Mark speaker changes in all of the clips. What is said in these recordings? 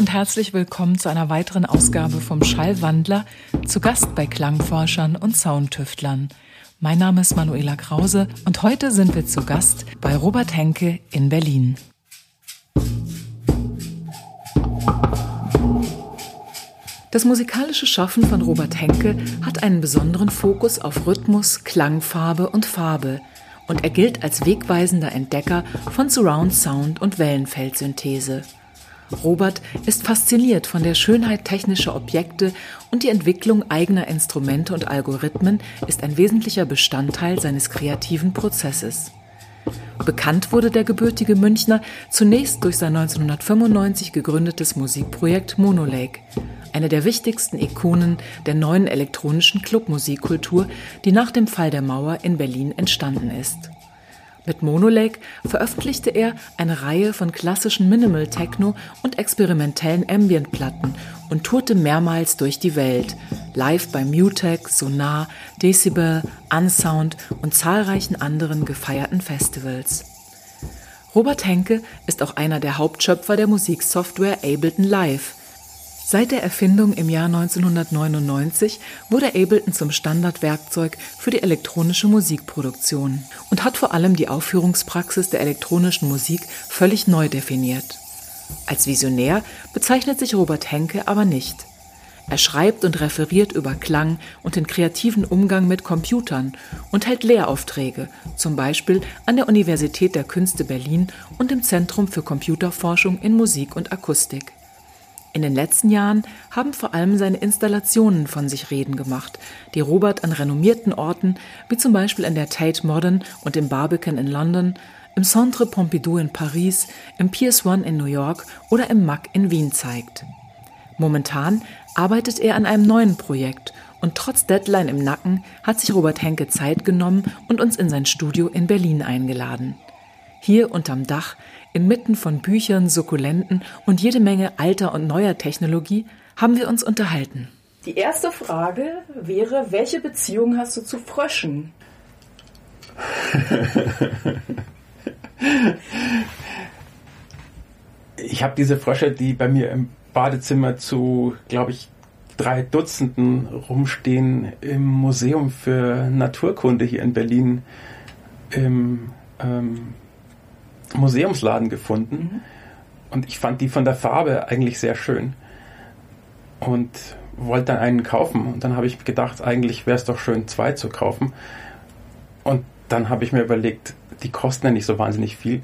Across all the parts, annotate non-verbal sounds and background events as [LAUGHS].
Speaker 1: und herzlich willkommen zu einer weiteren Ausgabe vom Schallwandler, zu Gast bei Klangforschern und Soundtüftlern. Mein Name ist Manuela Krause und heute sind wir zu Gast bei Robert Henke in Berlin. Das musikalische Schaffen von Robert Henke hat einen besonderen Fokus auf Rhythmus, Klangfarbe und Farbe und er gilt als wegweisender Entdecker von Surround Sound und Wellenfeldsynthese. Robert ist fasziniert von der Schönheit technischer Objekte und die Entwicklung eigener Instrumente und Algorithmen ist ein wesentlicher Bestandteil seines kreativen Prozesses. Bekannt wurde der gebürtige Münchner zunächst durch sein 1995 gegründetes Musikprojekt Monolake, eine der wichtigsten Ikonen der neuen elektronischen Clubmusikkultur, die nach dem Fall der Mauer in Berlin entstanden ist. Mit Monolake veröffentlichte er eine Reihe von klassischen Minimal Techno und experimentellen Ambient-Platten und tourte mehrmals durch die Welt, live bei Mutec, Sonar, Decibel, Unsound und zahlreichen anderen gefeierten Festivals. Robert Henke ist auch einer der Hauptschöpfer der Musiksoftware Ableton Live, Seit der Erfindung im Jahr 1999 wurde Ableton zum Standardwerkzeug für die elektronische Musikproduktion und hat vor allem die Aufführungspraxis der elektronischen Musik völlig neu definiert. Als Visionär bezeichnet sich Robert Henke aber nicht. Er schreibt und referiert über Klang und den kreativen Umgang mit Computern und hält Lehraufträge, zum Beispiel an der Universität der Künste Berlin und im Zentrum für Computerforschung in Musik und Akustik. In den letzten Jahren haben vor allem seine Installationen von sich reden gemacht, die Robert an renommierten Orten, wie zum Beispiel in der Tate Modern und im Barbican in London, im Centre Pompidou in Paris, im Piers One in New York oder im MAC in Wien zeigt. Momentan arbeitet er an einem neuen Projekt und trotz Deadline im Nacken hat sich Robert Henke Zeit genommen und uns in sein Studio in Berlin eingeladen. Hier unterm Dach Inmitten von Büchern, Sukkulenten und jede Menge alter und neuer Technologie haben wir uns unterhalten.
Speaker 2: Die erste Frage wäre, welche Beziehung hast du zu Fröschen? [LAUGHS]
Speaker 3: ich habe diese Frösche, die bei mir im Badezimmer zu, glaube ich, drei Dutzenden rumstehen, im Museum für Naturkunde hier in Berlin im ähm, Museumsladen gefunden. Mhm. Und ich fand die von der Farbe eigentlich sehr schön. Und wollte dann einen kaufen. Und dann habe ich gedacht, eigentlich wäre es doch schön, zwei zu kaufen. Und dann habe ich mir überlegt, die kosten ja nicht so wahnsinnig viel.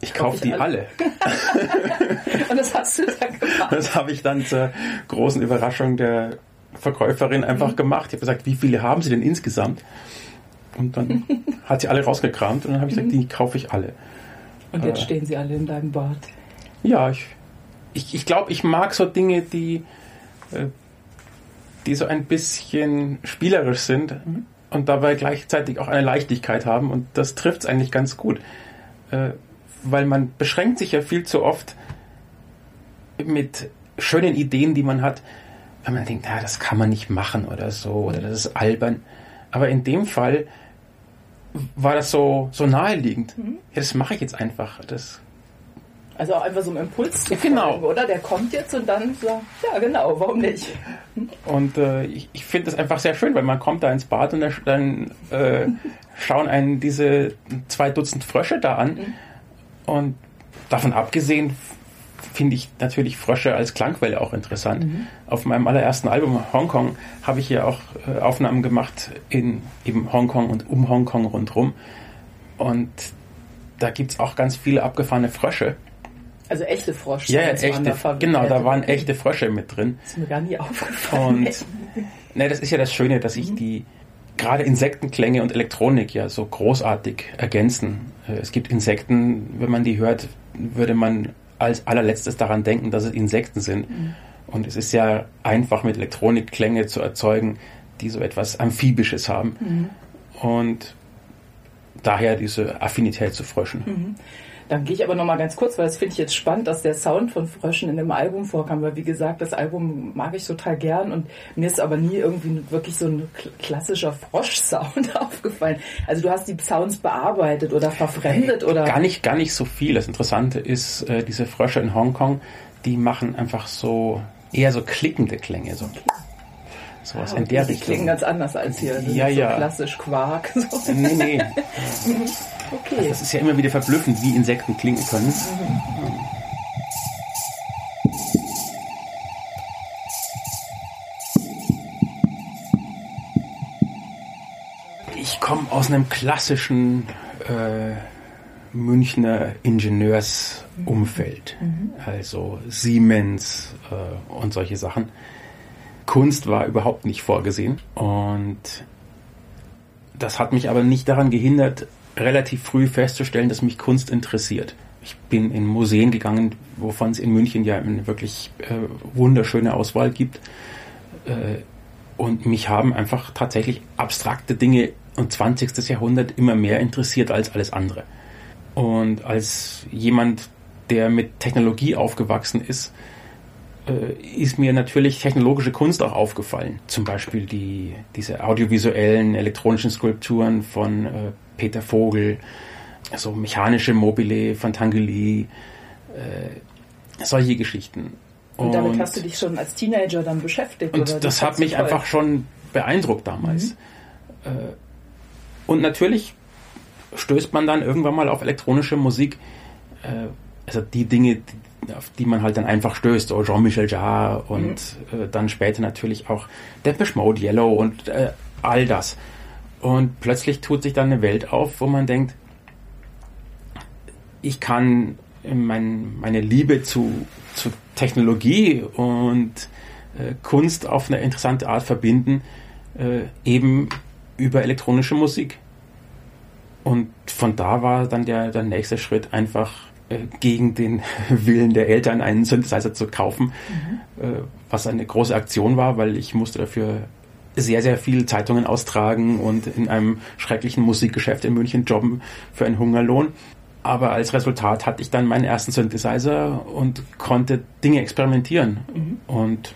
Speaker 3: Ich kaufe die alle.
Speaker 2: alle. [LAUGHS] Und das hast du dann gemacht.
Speaker 3: Das habe ich dann zur großen Überraschung der Verkäuferin einfach mhm. gemacht. Ich habe gesagt, wie viele haben Sie denn insgesamt? Und dann [LAUGHS] hat sie alle rausgekramt und dann habe ich gesagt, mhm. die kaufe ich alle.
Speaker 2: Und jetzt äh, stehen sie alle in deinem Bad.
Speaker 3: Ja, ich, ich, ich glaube, ich mag so Dinge, die, äh, die so ein bisschen spielerisch sind mhm. und dabei gleichzeitig auch eine Leichtigkeit haben. Und das trifft es eigentlich ganz gut. Äh, weil man beschränkt sich ja viel zu oft mit schönen Ideen, die man hat, wenn man denkt, ja, das kann man nicht machen oder so, oder das ist albern. Aber in dem Fall war das so, so naheliegend. Mhm. Ja, das mache ich jetzt einfach. Das
Speaker 2: also auch einfach so ein Impuls zu
Speaker 3: genau.
Speaker 2: folgen, oder? Der kommt jetzt und dann so, ja genau, warum nicht?
Speaker 3: Und äh, ich, ich finde das einfach sehr schön, weil man kommt da ins Bad und dann äh, schauen einen diese zwei Dutzend Frösche da an. Mhm. Und davon abgesehen finde ich natürlich Frösche als Klangquelle auch interessant. Mhm. Auf meinem allerersten Album Hongkong habe ich ja auch äh, Aufnahmen gemacht in eben Hongkong und um Hongkong rundherum. Und da gibt es auch ganz viele abgefahrene Frösche.
Speaker 2: Also echte Frösche.
Speaker 3: Ja, echte, genau, da waren echte Frösche mit drin.
Speaker 2: Das ist mir gar nie aufgefallen.
Speaker 3: Und ne, das ist ja das Schöne, dass ich mhm. die gerade Insektenklänge und Elektronik ja so großartig ergänzen. Äh, es gibt Insekten, wenn man die hört, würde man als allerletztes daran denken, dass es Insekten sind. Mhm. Und es ist ja einfach mit Elektronik Klänge zu erzeugen, die so etwas Amphibisches haben. Mhm. Und daher diese Affinität zu Fröschen.
Speaker 2: Mhm. Dann gehe ich aber noch mal ganz kurz, weil das finde ich jetzt spannend, dass der Sound von Fröschen in dem Album vorkam, weil wie gesagt, das Album mag ich total gern und mir ist aber nie irgendwie wirklich so ein klassischer Frosch-Sound [LAUGHS] aufgefallen. Also du hast die Sounds bearbeitet oder verfremdet oder?
Speaker 3: Gar nicht, gar nicht so viel. Das Interessante ist, äh, diese Frösche in Hongkong, die machen einfach so eher so klickende Klänge. So. Sowas
Speaker 1: Ah,
Speaker 3: in der
Speaker 1: die
Speaker 3: Richtung.
Speaker 1: klingen ganz anders als hier. Das
Speaker 3: Ja,
Speaker 1: so
Speaker 3: ja.
Speaker 1: klassisch Quark. So.
Speaker 3: Nee, nee. [LAUGHS]
Speaker 1: Okay.
Speaker 3: Das ist ja immer wieder verblüffend, wie Insekten klingen können. Ich komme aus einem klassischen äh, Münchner Ingenieursumfeld. Also Siemens äh, und solche Sachen. Kunst war überhaupt nicht vorgesehen. Und das hat mich aber nicht daran gehindert, relativ früh festzustellen, dass mich Kunst interessiert. Ich bin in Museen gegangen, wovon es in München ja eine wirklich äh, wunderschöne Auswahl gibt. Äh, und mich haben einfach tatsächlich abstrakte Dinge und 20. Jahrhundert immer mehr interessiert als alles andere. Und als jemand, der mit Technologie aufgewachsen ist, ist mir natürlich technologische Kunst auch aufgefallen. Zum Beispiel die, diese audiovisuellen elektronischen Skulpturen von äh, Peter Vogel, so mechanische Mobile von Tanguy, äh, solche Geschichten.
Speaker 1: Und damit hast du dich schon als Teenager dann beschäftigt?
Speaker 3: Und
Speaker 1: oder?
Speaker 3: das hat
Speaker 1: hat's
Speaker 3: mich
Speaker 1: verfolgt?
Speaker 3: einfach schon beeindruckt damals. Äh, Und natürlich stößt man dann irgendwann mal auf elektronische Musik, äh, also die Dinge, auf die man halt dann einfach stößt, so Jean-Michel Jarre und äh, dann später natürlich auch Depeche Mode, Yellow und äh, all das. Und plötzlich tut sich dann eine Welt auf, wo man denkt, ich kann mein, meine Liebe zu, zu Technologie und äh, Kunst auf eine interessante Art verbinden, äh, eben über elektronische Musik. Und von da war dann der, der nächste Schritt einfach äh, gegen den [LAUGHS] Willen der Eltern einen Synthesizer zu kaufen, äh, was eine große Aktion war, weil ich musste dafür sehr, sehr viele Zeitungen austragen und in einem schrecklichen Musikgeschäft in München jobben für einen Hungerlohn. Aber als Resultat hatte ich dann meinen ersten Synthesizer und konnte Dinge experimentieren. Und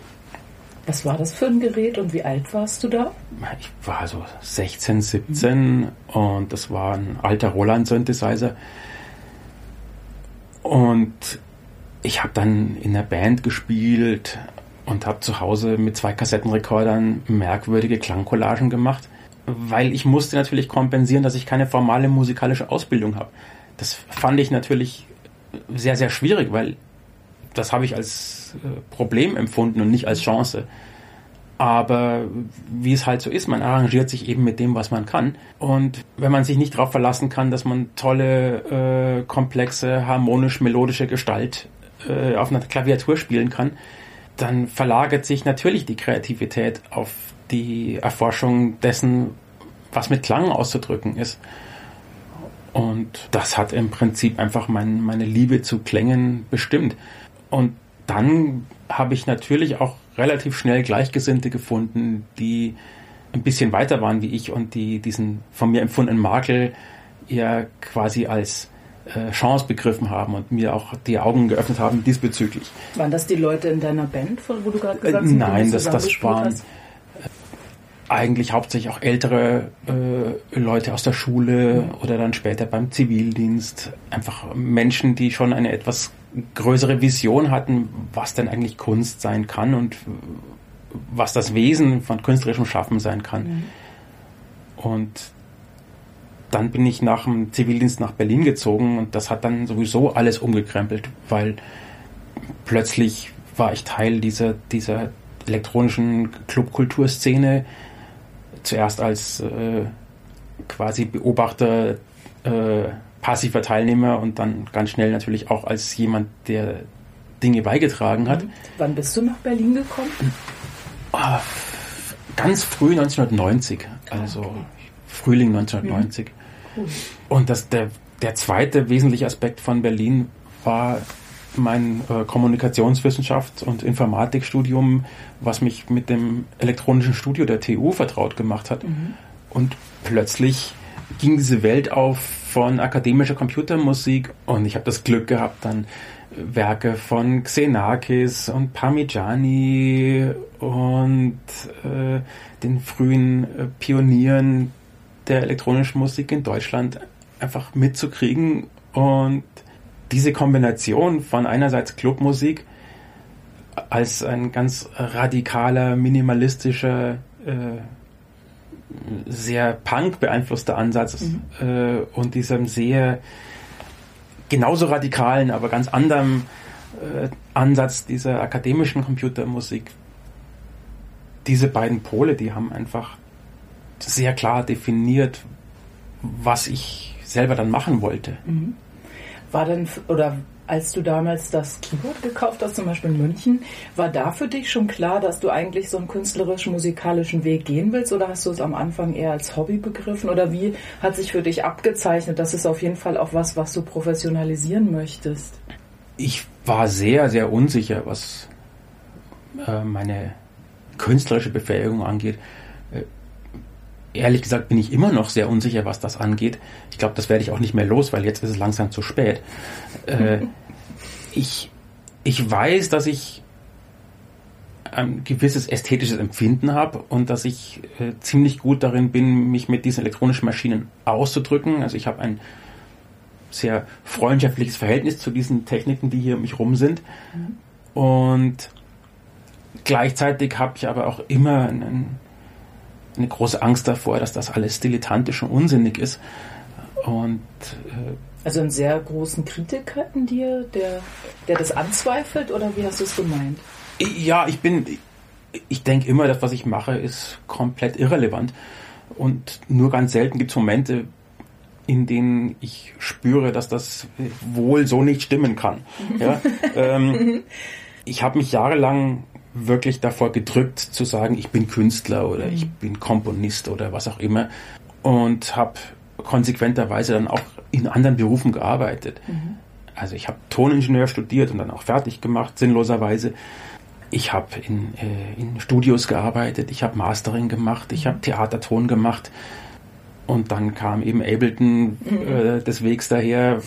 Speaker 1: Was war das für ein Gerät und wie alt warst du da?
Speaker 3: ich war so 16, 17 und das war ein alter Roland-Synthesizer. Und ich habe dann in der Band gespielt und habe zu Hause mit zwei Kassettenrekordern merkwürdige Klangcollagen gemacht, weil ich musste natürlich kompensieren, dass ich keine formale musikalische Ausbildung habe. Das fand ich natürlich sehr, sehr schwierig, weil das habe ich als äh, Problem empfunden und nicht als Chance. Aber wie es halt so ist, man arrangiert sich eben mit dem, was man kann. Und wenn man sich nicht darauf verlassen kann, dass man tolle, äh, komplexe, harmonisch-melodische Gestalt äh, auf einer Klaviatur spielen kann, dann verlagert sich natürlich die Kreativität auf die Erforschung dessen, was mit Klang auszudrücken ist. Und das hat im Prinzip einfach mein, meine Liebe zu Klängen bestimmt. Und dann habe ich natürlich auch relativ schnell Gleichgesinnte gefunden, die ein bisschen weiter waren wie ich und die diesen von mir empfundenen Makel eher quasi als äh, Chance begriffen haben und mir auch die Augen geöffnet haben diesbezüglich.
Speaker 1: Waren das die Leute in deiner Band, von wo du gerade
Speaker 3: Äh,
Speaker 1: gesagt hast? denen
Speaker 3: nein, das, das waren
Speaker 1: hast?
Speaker 3: Eigentlich hauptsächlich auch ältere äh, Leute aus der Schule oder dann später beim Zivildienst. Einfach Menschen, die schon eine etwas größere Vision hatten, was denn eigentlich Kunst sein kann und was das Wesen von künstlerischem Schaffen sein kann. Und dann bin ich nach dem Zivildienst nach Berlin gezogen und das hat dann sowieso alles umgekrempelt, weil plötzlich war ich Teil dieser, dieser elektronischen Clubkulturszene, zuerst als äh, quasi Beobachter, äh, passiver Teilnehmer und dann ganz schnell natürlich auch als jemand, der Dinge beigetragen hat.
Speaker 1: Wann bist du nach Berlin gekommen?
Speaker 3: Ah, ganz früh 1990, also
Speaker 1: Okay.
Speaker 3: Frühling 1990. Und das, der, der zweite wesentliche Aspekt von Berlin war mein äh, Kommunikationswissenschafts- und Informatikstudium, was mich mit dem elektronischen Studio der TU vertraut gemacht hat. Und plötzlich ging diese Welt auf von akademischer Computermusik und ich habe das Glück gehabt, dann Werke von Xenakis und Parmigiani und äh, den frühen äh, Pionieren der elektronischen Musik in Deutschland einfach mitzukriegen und diese Kombination von einerseits Clubmusik als ein ganz radikaler, minimalistischer, äh, sehr Punk beeinflusster Ansatz mhm. äh, und diesem sehr genauso radikalen, aber ganz anderen äh, Ansatz dieser akademischen Computermusik. Diese beiden Pole, die haben einfach sehr klar definiert, was ich selber dann machen wollte. Mhm.
Speaker 1: War denn, oder als du damals das Keyboard gekauft hast, zum Beispiel in München, war da für dich schon klar, dass du eigentlich so einen künstlerisch-musikalischen Weg gehen willst oder hast du es am Anfang eher als Hobby begriffen oder wie hat sich für dich abgezeichnet, das ist auf jeden Fall auch was, was du professionalisieren möchtest?
Speaker 3: Ich war sehr, sehr unsicher, was äh, meine künstlerische Befähigung angeht. Ehrlich gesagt bin ich immer noch sehr unsicher, was das angeht. Ich glaube, das werde ich auch nicht mehr los, weil jetzt ist es langsam zu spät. Äh, [LAUGHS] ich, ich weiß, dass ich ein gewisses ästhetisches Empfinden habe und dass ich äh, ziemlich gut darin bin, mich mit diesen elektronischen Maschinen auszudrücken. Also ich habe ein sehr freundschaftliches Verhältnis zu diesen Techniken, die hier um mich rum sind. Mhm. Und gleichzeitig habe ich aber auch immer einen, eine große Angst davor, dass das alles dilettantisch und unsinnig ist. Und
Speaker 1: äh, also einen sehr großen Kritiker in dir, der, der das anzweifelt, oder wie hast du es gemeint?
Speaker 3: Ja, ich bin, ich denke immer, das, was ich mache, ist komplett irrelevant. Und nur ganz selten gibt es Momente, in denen ich spüre, dass das wohl so nicht stimmen kann. Ja? [LAUGHS] ähm, ich habe mich jahrelang wirklich davor gedrückt zu sagen, ich bin Künstler oder ich mhm. bin Komponist oder was auch immer und habe konsequenterweise dann auch in anderen Berufen gearbeitet. Mhm. Also ich habe Toningenieur studiert und dann auch fertig gemacht, sinnloserweise. Ich habe in, äh, in Studios gearbeitet, ich habe Mastering gemacht, ich habe mhm. Theaterton gemacht und dann kam eben Ableton mhm. äh, des Wegs daher.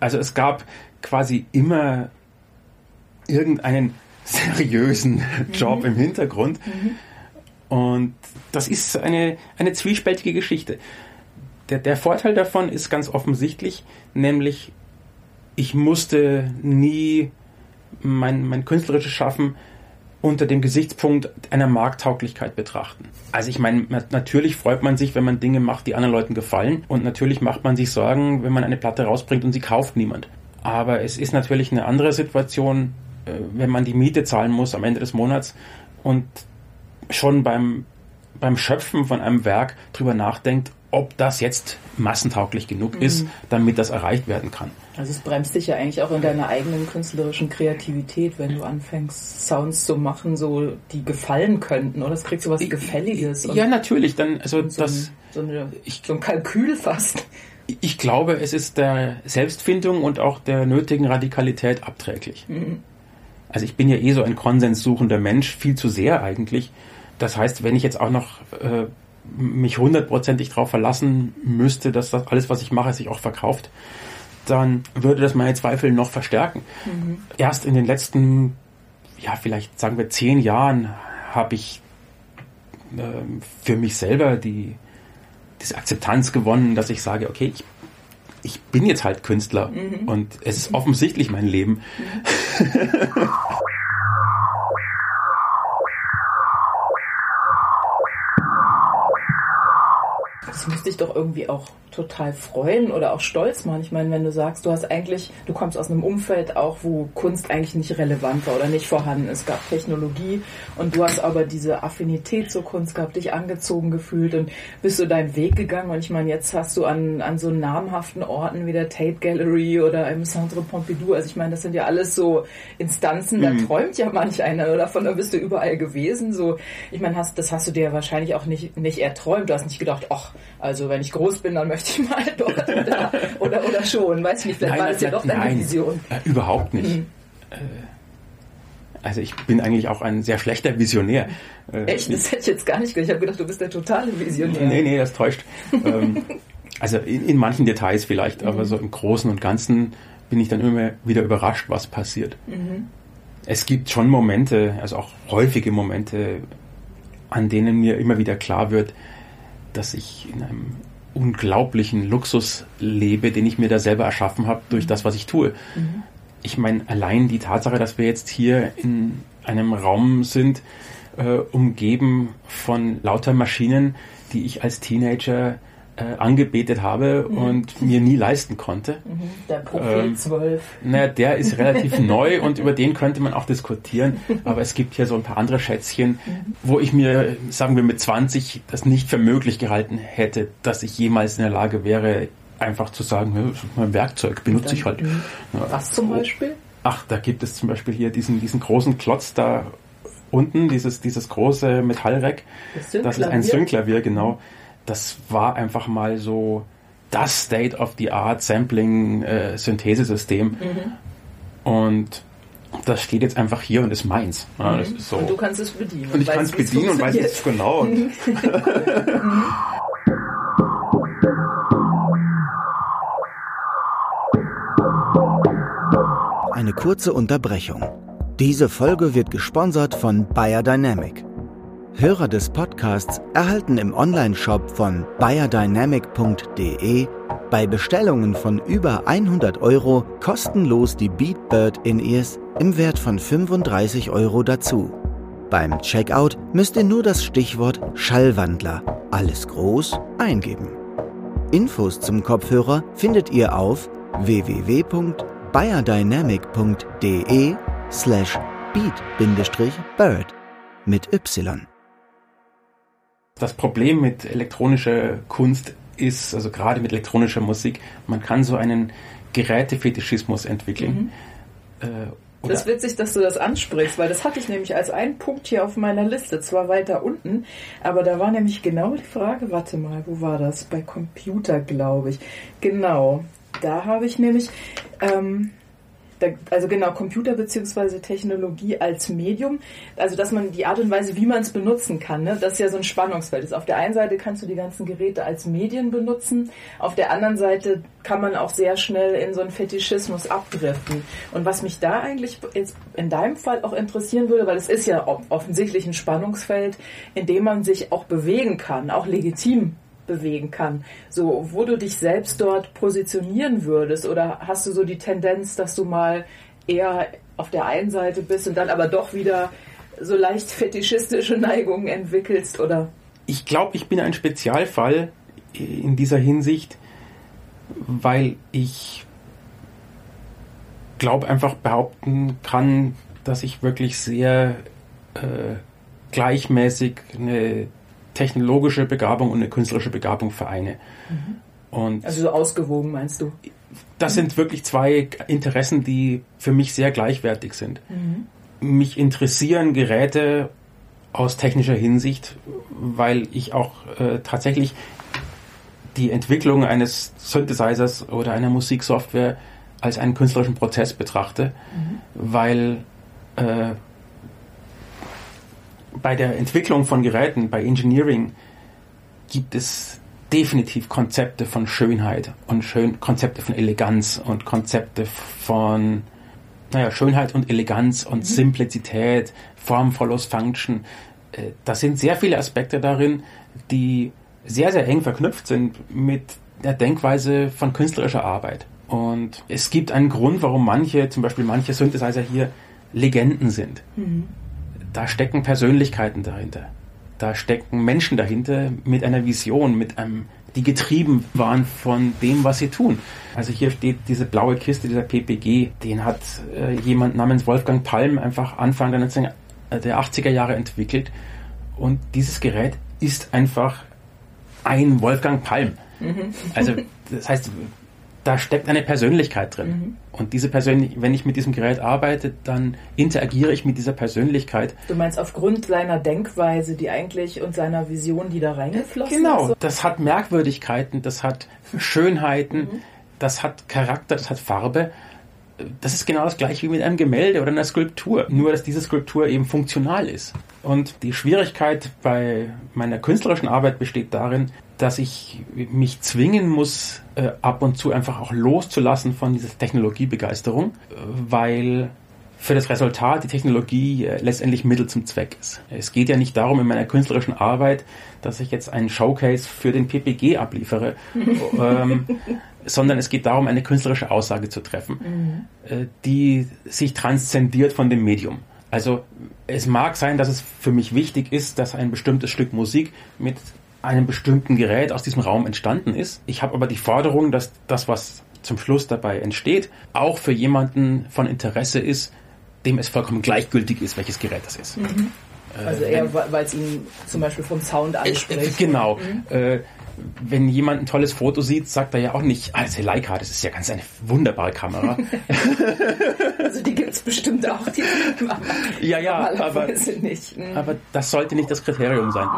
Speaker 3: Also es gab quasi immer irgendeinen seriösen Job mhm. im Hintergrund. Mhm. Und das ist eine, eine zwiespältige Geschichte. Der, der Vorteil davon ist ganz offensichtlich, nämlich ich musste nie mein, mein künstlerisches Schaffen unter dem Gesichtspunkt einer Markttauglichkeit betrachten. Also ich meine, natürlich freut man sich, wenn man Dinge macht, die anderen Leuten gefallen und natürlich macht man sich Sorgen, wenn man eine Platte rausbringt und sie kauft niemand. Aber es ist natürlich eine andere Situation, wenn man die Miete zahlen muss am Ende des Monats und schon beim, beim Schöpfen von einem Werk drüber nachdenkt, ob das jetzt massentauglich genug ist, mhm. damit das erreicht werden kann.
Speaker 1: Also es bremst dich ja eigentlich auch in deiner eigenen künstlerischen Kreativität, wenn du anfängst, Sounds zu machen, so die gefallen könnten, oder? Das kriegst du was Gefälliges.
Speaker 3: Ja, natürlich. Dann, also
Speaker 1: so
Speaker 3: das,
Speaker 1: ein, so, eine, ich, so ein Kalkül fast.
Speaker 3: Ich glaube, es ist der Selbstfindung und auch der nötigen Radikalität abträglich. Mhm. Also ich bin ja eh so ein konsenssuchender Mensch, viel zu sehr eigentlich. Das heißt, wenn ich jetzt auch noch äh, mich hundertprozentig darauf verlassen müsste, dass das alles, was ich mache, sich auch verkauft, dann würde das meine Zweifel noch verstärken. Mhm. Erst in den letzten, ja, vielleicht sagen wir zehn Jahren habe ich äh, für mich selber die, diese Akzeptanz gewonnen, dass ich sage, okay, ich, ich bin jetzt halt Künstler mhm. und es ist offensichtlich mein Leben. Mhm.
Speaker 1: Das müsste ich doch irgendwie auch total freuen oder auch stolz machen. Ich meine, wenn du sagst, du hast eigentlich, du kommst aus einem Umfeld auch, wo Kunst eigentlich nicht relevant war oder nicht vorhanden ist. Es gab Technologie und du hast aber diese Affinität zur Kunst gehabt, dich angezogen gefühlt und bist du deinen Weg gegangen. Und ich meine, jetzt hast du an, an so namhaften Orten wie der Tate Gallery oder im Centre Pompidou, also ich meine, das sind ja alles so Instanzen, da mhm. träumt ja manch einer davon, da bist du überall gewesen. So, ich meine, hast, das hast du dir wahrscheinlich auch nicht, nicht erträumt. Du hast nicht gedacht, ach, also wenn ich groß bin, dann möchte ich mal [LAUGHS] dort oder, oder, oder schon, weiß ich nicht, vielleicht nein, war das ja doch deine nein, Vision.
Speaker 3: Äh, überhaupt nicht. Mhm. Also ich bin eigentlich auch ein sehr schlechter Visionär.
Speaker 1: Äh, Echt? Das hätte ich jetzt gar nicht gedacht. Ich habe gedacht, du bist der totale Visionär.
Speaker 3: Nee, nee, das täuscht. Ähm, [LAUGHS] also in, in, manchen Details vielleicht, mhm. aber so im Großen und Ganzen bin ich dann immer wieder überrascht, was passiert. Mhm. Es gibt schon Momente, also auch häufige Momente, an denen mir immer wieder klar wird, dass ich in einem unglaublichen Luxus lebe, den ich mir da selber erschaffen habe durch das, was ich tue. Mhm. ich meine, allein die Tatsache, dass wir jetzt hier in einem Raum sind, äh, umgeben von lauter Maschinen, die ich als Teenager äh, angebetet habe mhm. und mir nie leisten konnte. Mhm.
Speaker 1: Der Prophet ähm, 12.
Speaker 3: Naja, der ist relativ [LAUGHS] neu und über den könnte man auch diskutieren, aber es gibt hier so ein paar andere Schätzchen, mhm. wo ich mir, sagen wir mit 20, das nicht für möglich gehalten hätte, dass ich jemals in der Lage wäre, einfach zu sagen, mein Werkzeug benutze ich halt.
Speaker 1: Ja, was zum Beispiel?
Speaker 3: Ach, da gibt es zum Beispiel hier diesen, diesen großen Klotz da unten, dieses, dieses große Metallreck. Das, das ist ein Synklavier, genau das war einfach mal so das State-of-the-Art Sampling-Synthesesystem. Äh, mhm. Und das steht jetzt einfach hier und ist meins. Ja,
Speaker 1: mhm. ist so. Und du kannst es bedienen.
Speaker 3: Und ich kann es bedienen und weiß es genau.
Speaker 4: Eine kurze Unterbrechung. Diese Folge wird gesponsert von Biodynamic. Hörer des Podcasts erhalten im Onlineshop von biodynamic.de bei Bestellungen von über 100 Euro kostenlos die Beatbird In-Ears im Wert von 35 Euro dazu. Beim Checkout müsst ihr nur das Stichwort Schallwandler, alles groß, eingeben. Infos zum Kopfhörer findet ihr auf www.biodynamic.de slash beat-bird mit Y.
Speaker 3: Das Problem mit elektronischer Kunst ist, also gerade mit elektronischer Musik, man kann so einen Gerätefetischismus entwickeln.
Speaker 1: Mhm. Äh, das ist witzig, dass du das ansprichst, weil das hatte ich nämlich als einen Punkt hier auf meiner Liste, zwar weiter unten, aber da war nämlich genau die Frage, warte mal, wo war das? Bei Computer, glaube ich. Genau, da habe ich nämlich, ähm, also genau, Computer bzw. Technologie als Medium, also dass man die Art und Weise, wie man es benutzen kann, ne, das ist ja so ein Spannungsfeld. Auf der einen Seite kannst du die ganzen Geräte als Medien benutzen, auf der anderen Seite kann man auch sehr schnell in so einen Fetischismus abdriften. Und was mich da eigentlich jetzt in deinem Fall auch interessieren würde, weil es ist ja offensichtlich ein Spannungsfeld, in dem man sich auch bewegen kann, auch legitim bewegen kann. So, wo du dich selbst dort positionieren würdest oder hast du so die Tendenz, dass du mal eher auf der einen Seite bist und dann aber doch wieder so leicht fetischistische Neigungen entwickelst oder?
Speaker 3: Ich glaube, ich bin ein Spezialfall in dieser Hinsicht, weil ich glaube einfach behaupten kann, dass ich wirklich sehr äh, gleichmäßig eine technologische Begabung und eine künstlerische Begabung vereine.
Speaker 1: Mhm. Und also so ausgewogen meinst du?
Speaker 3: Das sind wirklich zwei Interessen, die für mich sehr gleichwertig sind. Mhm. Mich interessieren Geräte aus technischer Hinsicht, weil ich auch äh, tatsächlich die Entwicklung eines Synthesizers oder einer Musiksoftware als einen künstlerischen Prozess betrachte, mhm. weil äh, bei der Entwicklung von Geräten, bei Engineering, gibt es definitiv Konzepte von Schönheit und Schön Konzepte von Eleganz und Konzepte von naja, Schönheit und Eleganz und mhm. Simplizität, Form follows Function. Äh, da sind sehr viele Aspekte darin, die sehr, sehr eng verknüpft sind mit der Denkweise von künstlerischer Arbeit. Und es gibt einen Grund, warum manche, zum Beispiel manche Synthesizer hier Legenden sind. Mhm da stecken Persönlichkeiten dahinter. Da stecken Menschen dahinter mit einer Vision, mit einem, die getrieben waren von dem, was sie tun. Also hier steht diese blaue Kiste, dieser PPG, den hat äh, jemand namens Wolfgang Palm einfach Anfang der, 19, äh, der 80er Jahre entwickelt. Und dieses Gerät ist einfach ein Wolfgang Palm. Mhm. Also das heißt, da steckt eine Persönlichkeit drin. Mhm. Und diese Persönlichkeit, wenn ich mit diesem Gerät arbeite, dann interagiere ich mit dieser Persönlichkeit.
Speaker 1: Du meinst aufgrund seiner Denkweise, die eigentlich und seiner Vision, die da reingeflossen
Speaker 3: genau. ist? Genau. Das hat Merkwürdigkeiten, das hat Schönheiten, mhm. das hat Charakter, das hat Farbe. Das ist genau das gleiche wie mit einem Gemälde oder einer Skulptur. Nur, dass diese Skulptur eben funktional ist. Und die Schwierigkeit bei meiner künstlerischen Arbeit besteht darin, dass ich mich zwingen muss, äh, ab und zu einfach auch loszulassen von dieser Technologiebegeisterung, weil für das Resultat die Technologie äh, letztendlich Mittel zum Zweck ist. Es geht ja nicht darum in meiner künstlerischen Arbeit, dass ich jetzt einen Showcase für den PPG abliefere, [LAUGHS] ähm, sondern es geht darum, eine künstlerische Aussage zu treffen, mhm. äh, die sich transzendiert von dem Medium. Also es mag sein, dass es für mich wichtig ist, dass ein bestimmtes Stück Musik mit einem bestimmten Gerät aus diesem Raum entstanden ist. Ich habe aber die Forderung, dass das, was zum Schluss dabei entsteht, auch für jemanden von Interesse ist, dem es vollkommen gleichgültig ist, welches Gerät das ist. Mhm.
Speaker 1: Äh, also eher, weil es ihn zum Beispiel vom Sound anspricht.
Speaker 3: Genau. Mhm. Wenn jemand ein tolles Foto sieht, sagt er ja auch nicht, ah, das ist Leica, das ist ja ganz eine wunderbare Kamera. [LAUGHS]
Speaker 1: also die gibt es bestimmt auch, die
Speaker 3: Ja, ja, aber, nicht. Mhm. aber das sollte nicht das Kriterium sein.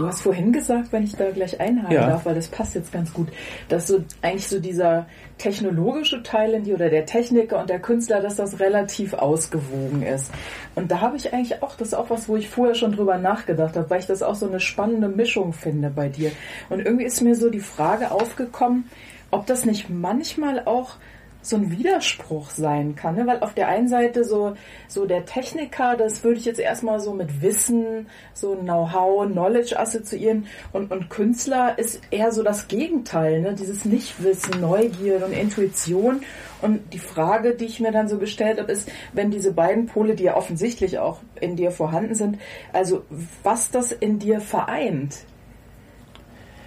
Speaker 1: Du hast vorhin gesagt, wenn ich da gleich einhaken ja. darf, weil das passt jetzt ganz gut, dass so eigentlich so dieser technologische Teil in dir oder der Techniker und der Künstler, dass das relativ ausgewogen ist. Und da habe ich eigentlich auch, das ist auch was, wo ich vorher schon drüber nachgedacht habe, weil ich das auch so eine spannende Mischung finde bei dir. Und irgendwie ist mir so die Frage aufgekommen, ob das nicht manchmal auch so ein Widerspruch sein kann, ne? weil auf der einen Seite so, so der Techniker, das würde ich jetzt erstmal so mit Wissen, so Know-how, Knowledge assoziieren und, und Künstler ist eher so das Gegenteil, ne? dieses Nichtwissen, Neugier und Intuition und die Frage, die ich mir dann so gestellt habe, ist, wenn diese beiden Pole, die ja offensichtlich auch in dir vorhanden sind, also was das in dir vereint,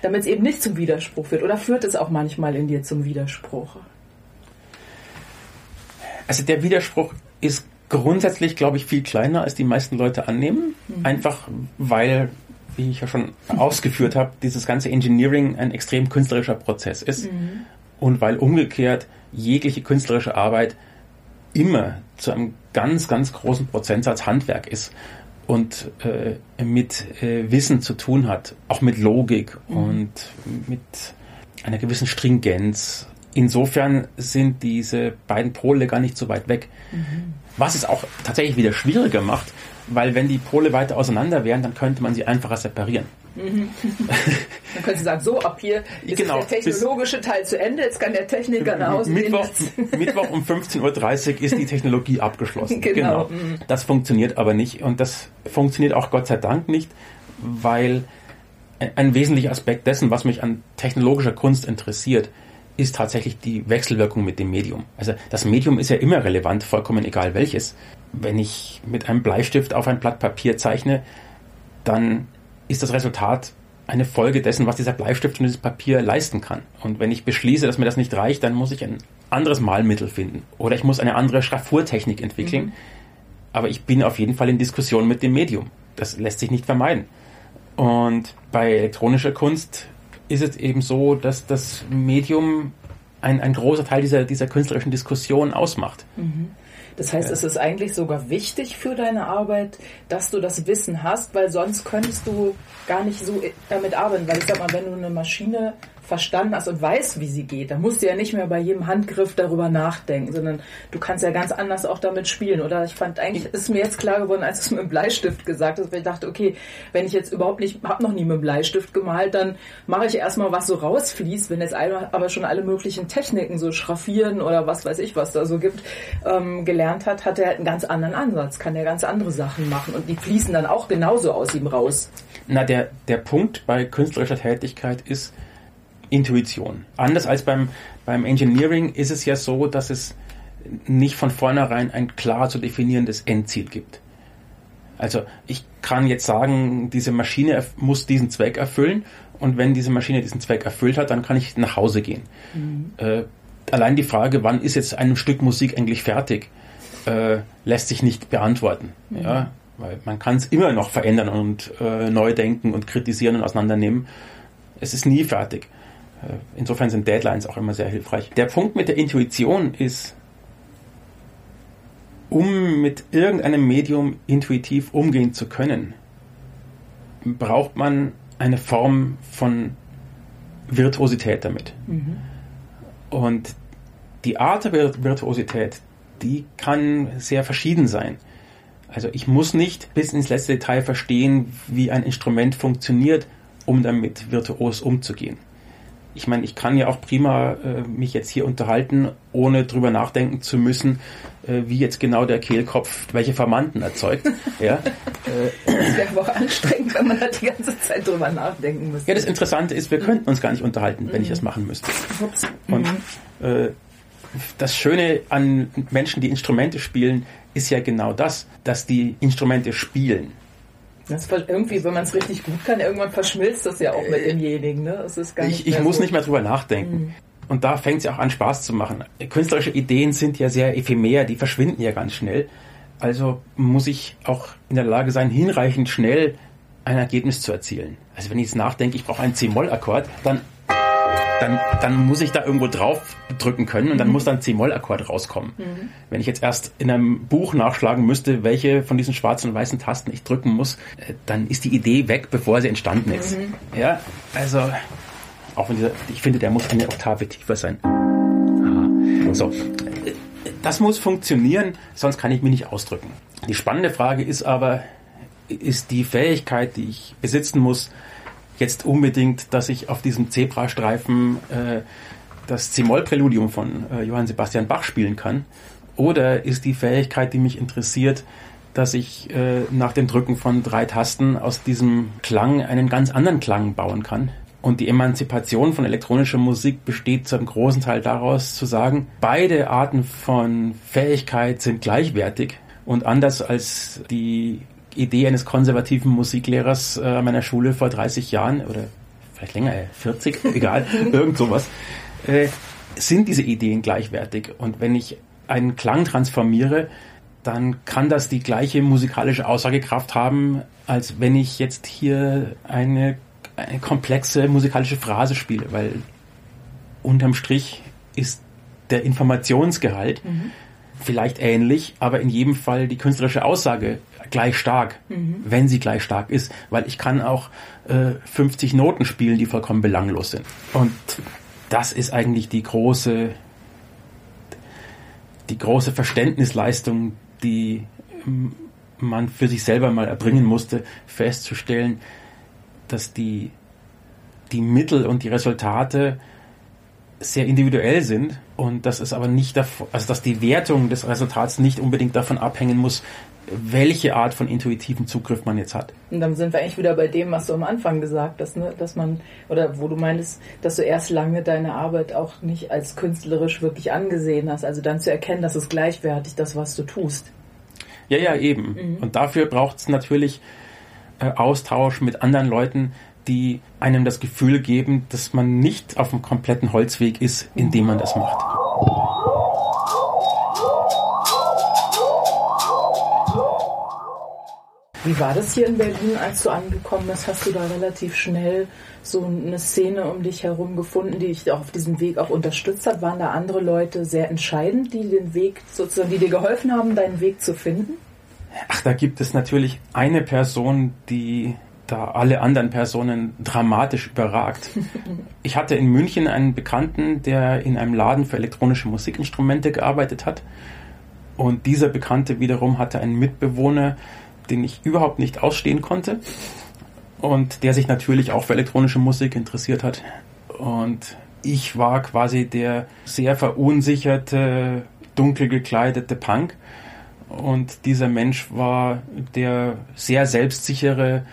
Speaker 1: damit es eben nicht zum Widerspruch wird oder führt es auch manchmal in dir zum Widerspruch?
Speaker 3: Also der Widerspruch ist grundsätzlich, glaube ich, viel kleiner, als die meisten Leute annehmen. Mhm. Einfach weil, wie ich ja schon ausgeführt habe, dieses ganze Engineering ein extrem künstlerischer Prozess ist. Mhm. Und weil umgekehrt jegliche künstlerische Arbeit immer zu einem ganz, ganz großen Prozentsatz Handwerk ist und äh, mit äh, Wissen zu tun hat, auch mit Logik mhm. und mit einer gewissen Stringenz Insofern sind diese beiden Pole gar nicht so weit weg. Mhm. Was es auch tatsächlich wieder schwieriger macht, weil wenn die Pole weiter auseinander wären, dann könnte man sie einfacher separieren.
Speaker 1: Mhm. Dann können Sie sagen, so ab hier ist genau, der technologische Teil zu Ende, jetzt kann der Techniker nach Hause
Speaker 3: Mittwoch, Mittwoch um 15.30 Uhr ist die Technologie abgeschlossen. [LAUGHS] Genau. genau. Mhm. Das funktioniert aber nicht und das funktioniert auch Gott sei Dank nicht, weil ein wesentlicher Aspekt dessen, was mich an technologischer Kunst interessiert, ist tatsächlich die Wechselwirkung mit dem Medium. Also das Medium ist ja immer relevant, vollkommen egal welches. Wenn ich mit einem Bleistift auf ein Blatt Papier zeichne, dann ist das Resultat eine Folge dessen, was dieser Bleistift und dieses Papier leisten kann. Und wenn ich beschließe, dass mir das nicht reicht, dann muss ich ein anderes Malmittel finden. Oder ich muss eine andere Schraffurtechnik entwickeln. Mhm. Aber ich bin auf jeden Fall in Diskussion mit dem Medium. Das lässt sich nicht vermeiden. Und bei elektronischer Kunst ist es eben so, dass das Medium ein, ein großer Teil dieser, dieser künstlerischen Diskussion ausmacht.
Speaker 1: Mhm. Das heißt, es ist eigentlich sogar wichtig für deine Arbeit, dass du das Wissen hast, weil sonst könntest du gar nicht so damit arbeiten. Weil ich sag mal, wenn du eine Maschine verstanden hast und weißt, wie sie geht, dann musst du ja nicht mehr bei jedem Handgriff darüber nachdenken, sondern du kannst ja ganz anders auch damit spielen. Oder ich fand eigentlich, ist mir jetzt klar geworden, als du es mit dem Bleistift gesagt hast, weil ich dachte, okay, wenn ich jetzt überhaupt nicht, habe noch nie mit dem Bleistift gemalt, dann mache ich erstmal, was so rausfließt, wenn jetzt aber schon alle möglichen Techniken, so Schraffieren oder was weiß ich, was da so gibt, ähm, gelernt hat, hat er halt einen ganz anderen Ansatz, kann er ganz andere Sachen machen und die fließen dann auch genauso aus ihm raus.
Speaker 3: Na, der, der Punkt bei künstlerischer Tätigkeit ist, Intuition. Anders als beim, beim Engineering ist es ja so, dass es nicht von vornherein ein klar zu definierendes Endziel gibt. Also ich kann jetzt sagen, diese Maschine muss diesen Zweck erfüllen und wenn diese Maschine diesen Zweck erfüllt hat, dann kann ich nach Hause gehen. Mhm. Äh, allein die Frage, wann ist jetzt ein Stück Musik eigentlich fertig, äh, lässt sich nicht beantworten. Mhm. Ja, weil man kann es immer noch verändern und äh, neu denken und kritisieren und auseinandernehmen. Es ist nie fertig. Äh, insofern sind Deadlines auch immer sehr hilfreich. Der Punkt mit der Intuition ist, um mit irgendeinem Medium intuitiv umgehen zu können, braucht man eine Form von Virtuosität damit. Mhm. Und die Art der Virtuosität, die kann sehr verschieden sein. Also ich muss nicht bis ins letzte Detail verstehen, wie ein Instrument funktioniert, um damit virtuos umzugehen. Ich meine, ich kann ja auch prima äh, mich jetzt hier unterhalten, ohne drüber nachdenken zu müssen, äh, wie jetzt genau der Kehlkopf welche Verwandten erzeugt. [LAUGHS] ja.
Speaker 1: Das wäre aber auch anstrengend, wenn man da die ganze Zeit drüber nachdenken müsste.
Speaker 3: Ja, das Interessante ist, wir könnten uns gar nicht unterhalten, wenn ich das machen müsste.
Speaker 1: Ups.
Speaker 3: Und äh, das Schöne an Menschen, die Instrumente spielen, ist ja genau das, dass die Instrumente spielen.
Speaker 1: Das irgendwie, wenn man es richtig gut kann, irgendwann verschmilzt das ja auch mit demjenigen. Ne? Es ist gar nicht
Speaker 3: Ich, ich muss
Speaker 1: so.
Speaker 3: nicht mehr drüber nachdenken. Und da fängt es ja auch an, Spaß zu machen. Künstlerische Ideen sind ja sehr ephemer, die verschwinden ja ganz schnell. Also muss ich auch in der Lage sein, hinreichend schnell ein Ergebnis zu erzielen. Also wenn ich jetzt nachdenke, ich brauche einen C-Moll-Akkord, dann, dann, dann muss ich da irgendwo drauf drücken können und dann muss dann ein C-Moll-Akkord rauskommen. Wenn ich jetzt erst in einem Buch nachschlagen müsste, welche von diesen schwarzen und weißen Tasten ich drücken muss, äh, dann ist die Idee weg, bevor sie entstanden ist. Ja, also auch wenn dieser, ich finde, der muss eine Oktave tiefer sein. Ah, So. Das muss funktionieren, sonst kann ich mich nicht ausdrücken. Die spannende Frage ist aber, ist die Fähigkeit, die ich besitzen muss, jetzt unbedingt, dass ich auf diesem Zebrastreifen äh, das C-Moll-Präludium von äh, Johann Sebastian Bach spielen kann? Oder ist die Fähigkeit, die mich interessiert, dass ich äh, nach dem Drücken von drei Tasten aus diesem Klang einen ganz anderen Klang bauen kann? Und die Emanzipation von elektronischer Musik besteht zum großen Teil daraus zu sagen, beide Arten von Fähigkeit sind gleichwertig und anders als die Idee eines konservativen Musiklehrers äh, an meiner Schule vor 30 Jahren oder vielleicht länger, äh, 40, [LAUGHS] egal, [LAUGHS] irgend sowas, äh, sind diese Ideen gleichwertig. Und wenn ich einen Klang transformiere, dann kann das die gleiche musikalische Aussagekraft haben, als wenn ich jetzt hier eine, eine komplexe musikalische Phrase spiele, weil unterm Strich ist der Informationsgehalt vielleicht ähnlich, aber in jedem Fall die künstlerische Aussage gleich stark, wenn sie gleich stark ist, weil ich kann auch äh, 50 Noten spielen, die vollkommen belanglos sind. Und das ist eigentlich die große, die große Verständnisleistung, die ähm, man für sich selber mal erbringen musste, festzustellen, dass die, die Mittel und die Resultate sehr individuell sind und dass es aber nicht davon, also dass die Wertung des Resultats nicht unbedingt davon abhängen muss, welche Art von intuitiven Zugriff man jetzt hat.
Speaker 1: Und dann sind wir eigentlich wieder bei dem, was du am Anfang gesagt hast, ne? dass man, oder wo du meintest, dass du erst lange deine Arbeit auch nicht als künstlerisch wirklich angesehen hast. Also dann zu erkennen, dass es gleichwertig das, was du tust.
Speaker 3: Ja, ja, eben. Und dafür braucht es natürlich äh, Austausch mit anderen Leuten, die einem das Gefühl geben, dass man nicht auf einem kompletten Holzweg ist, indem man das macht.
Speaker 1: Wie war das hier in Berlin, als du angekommen bist? Hast du da relativ schnell so eine Szene um dich herum gefunden, die dich auch auf diesem Weg auch unterstützt hat? Waren da andere Leute sehr entscheidend, die den Weg sozusagen, die dir geholfen haben, deinen Weg zu finden?
Speaker 3: Ach, da gibt es natürlich eine Person, die da alle anderen Personen dramatisch überragt. [LAUGHS] Ich hatte in München einen Bekannten, der in einem Laden für elektronische Musikinstrumente gearbeitet hat. Und dieser Bekannte wiederum hatte einen Mitbewohner, den ich überhaupt nicht ausstehen konnte. Und der sich natürlich auch für elektronische Musik interessiert hat. Und ich war quasi der sehr verunsicherte, dunkel gekleidete Punk. Und dieser Mensch war der sehr selbstsichere,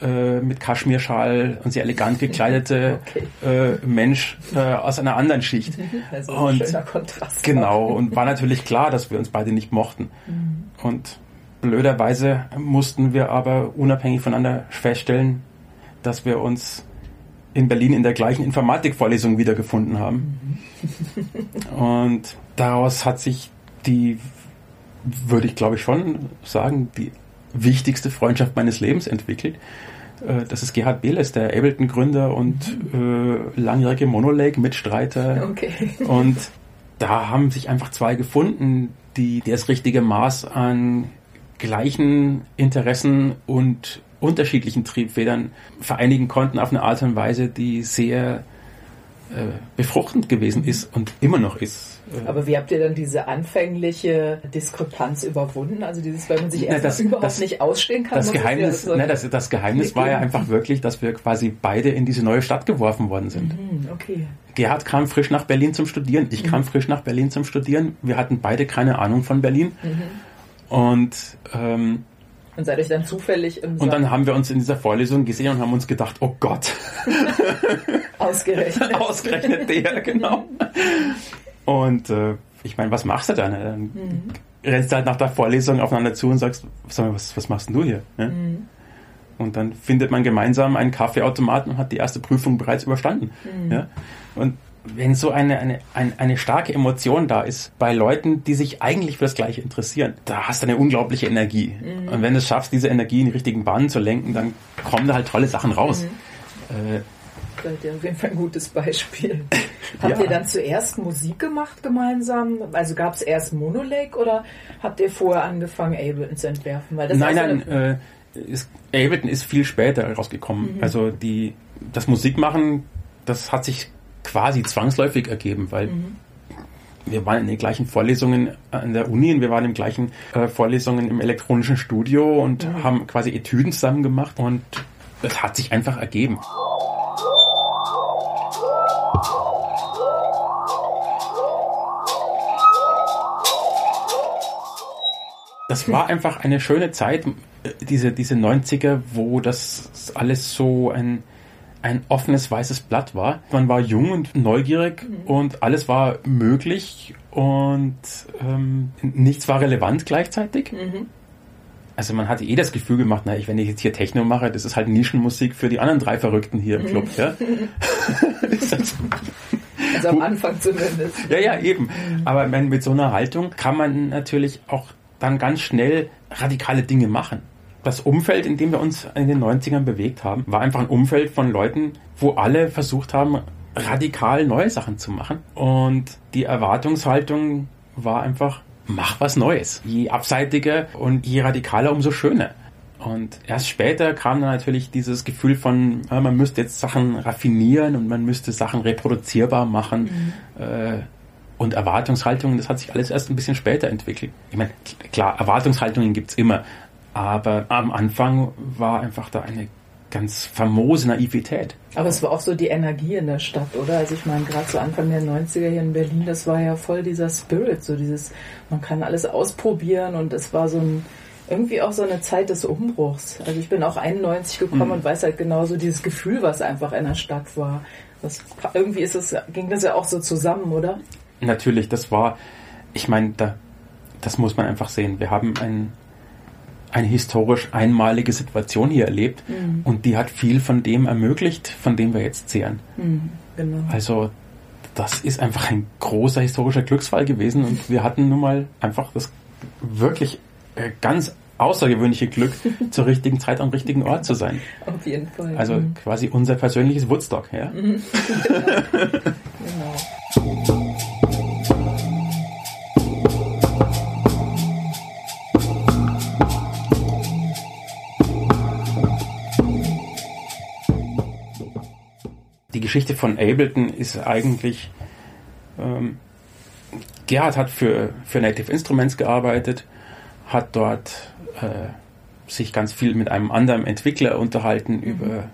Speaker 3: äh, mit Kaschmirschal und sehr elegant [LAUGHS] gekleidete
Speaker 1: Okay.
Speaker 3: äh, Mensch äh, aus einer anderen Schicht. [LAUGHS]
Speaker 1: Also
Speaker 3: Und-
Speaker 1: ein schöner Kontrast.
Speaker 3: Genau, und war natürlich klar, dass wir uns beide nicht mochten. Und blöderweise mussten wir aber unabhängig voneinander feststellen, dass wir uns in Berlin in der gleichen Informatikvorlesung wiedergefunden haben. [LAUGHS] Und daraus hat sich die, würde ich glaube ich schon sagen, die wichtigste Freundschaft meines Lebens entwickelt. Äh, Das ist Gerhard Beles, der Ableton-Gründer und äh, langjährige Monolake-Mitstreiter
Speaker 1: Okay.
Speaker 3: und da haben sich einfach zwei gefunden, die, die das richtige Maß an gleichen Interessen und unterschiedlichen Triebfedern vereinigen konnten auf eine Art und Weise, die sehr äh, befruchtend gewesen ist und immer noch ist.
Speaker 1: Aber wie habt ihr dann diese anfängliche Diskrepanz überwunden? Also dieses, weil man sich erst
Speaker 3: das-
Speaker 1: überhaupt
Speaker 3: das-
Speaker 1: nicht ausstehen kann.
Speaker 3: Das Geheimnis,
Speaker 1: ja so-
Speaker 3: ne, das, das Geheimnis war ja einfach wirklich, dass wir quasi beide in diese neue Stadt geworfen worden sind.
Speaker 1: Hm, okay.
Speaker 3: Gerhard kam frisch nach Berlin zum Studieren, ich kam frisch nach Berlin zum Studieren. Wir hatten beide keine Ahnung von Berlin. Und, ähm,
Speaker 1: Und seid euch dann zufällig im
Speaker 3: und dann haben wir uns in dieser Vorlesung gesehen und haben uns gedacht, oh Gott, [LAUGHS]
Speaker 1: ausgerechnet. [LAUGHS]
Speaker 3: ausgerechnet der, genau. [LAUGHS] Und äh, ich meine, was machst du dann? Dann rennst du halt nach der Vorlesung aufeinander zu und sagst, was, was machst denn du hier? Ja? Und dann findet man gemeinsam einen Kaffeeautomaten und hat die erste Prüfung bereits überstanden. Ja? Und wenn so eine, eine, eine, eine starke Emotion da ist bei Leuten, die sich eigentlich für das Gleiche interessieren, da hast du eine unglaubliche Energie. Und wenn du es schaffst, diese Energie in die richtigen Bahnen zu lenken, dann kommen da halt tolle Sachen raus. Äh,
Speaker 1: Seid ihr auf jeden Fall ein gutes Beispiel. [LAUGHS] Habt
Speaker 3: Ja.
Speaker 1: ihr dann zuerst Musik gemacht gemeinsam? Also gab es erst Monolake oder habt ihr vorher angefangen, Ableton zu entwerfen?
Speaker 3: Nein,
Speaker 1: ist auch so
Speaker 3: nein, äh, ist, Ableton ist viel später rausgekommen.
Speaker 1: Mhm.
Speaker 3: Also die, das Musikmachen, das hat sich quasi zwangsläufig ergeben, weil
Speaker 1: Mhm.
Speaker 3: wir waren in den gleichen Vorlesungen an der Uni und wir waren in den gleichen äh, Vorlesungen im elektronischen Studio und
Speaker 1: Mhm.
Speaker 3: haben quasi Etüden zusammen gemacht und es hat sich einfach ergeben. Das war einfach eine schöne Zeit, äh, diese, diese 90er, wo das alles so ein, ein offenes weißes Blatt war. Man war jung und neugierig und alles war möglich und ähm, nichts war relevant gleichzeitig. Also man hatte eh das Gefühl gemacht, na, ich, wenn ich jetzt hier Techno mache, das ist halt Nischenmusik für die anderen drei Verrückten hier im Club. Ja? [LAUGHS]
Speaker 1: Also am Anfang zumindest.
Speaker 3: ja, ja, eben. Aber mit so einer Haltung kann man natürlich auch dann ganz schnell radikale Dinge machen. Das Umfeld, in dem wir uns in den 90ern bewegt haben, war einfach ein Umfeld von Leuten, wo alle versucht haben, radikal neue Sachen zu machen. Und die Erwartungshaltung war einfach, mach was Neues. Je abseitiger und je radikaler, umso schöner. Und erst später kam dann natürlich dieses Gefühl von, man müsste jetzt Sachen raffinieren und man müsste Sachen reproduzierbar machen. Äh, und Erwartungshaltungen, das hat sich alles erst ein bisschen später entwickelt. Ich meine, klar, Erwartungshaltungen gibt's immer. Aber am Anfang war einfach da eine ganz famose Naivität.
Speaker 1: Aber es war auch so die Energie in der Stadt, oder? Also ich meine, gerade zu Anfang der 90er hier in Berlin, das war ja voll dieser Spirit, so dieses, man kann alles ausprobieren und es war so ein, irgendwie auch so eine Zeit des Umbruchs. Also ich bin auch 91 gekommen und weiß halt genauso dieses Gefühl, was einfach in der Stadt war. Das, irgendwie ist es, ging das ja auch so zusammen, oder?
Speaker 3: Natürlich, das war, ich meine, da, das muss man einfach sehen. Wir haben ein, eine historisch einmalige Situation hier erlebt und die hat viel von dem ermöglicht, von dem wir jetzt zehren.
Speaker 1: Genau.
Speaker 3: Also das ist einfach ein großer historischer Glücksfall gewesen und wir hatten nun mal einfach das wirklich äh, ganz außergewöhnliche Glück, [LAUGHS] zur richtigen Zeit am richtigen Ort zu sein.
Speaker 1: Auf jeden Fall.
Speaker 3: Also
Speaker 1: Mhm.
Speaker 3: quasi unser persönliches Woodstock. Ja? [LAUGHS]
Speaker 1: Genau.
Speaker 3: Geschichte von Ableton ist eigentlich, ähm, Gerhard hat für, für Native Instruments gearbeitet, hat dort äh, sich ganz viel mit einem anderen Entwickler unterhalten über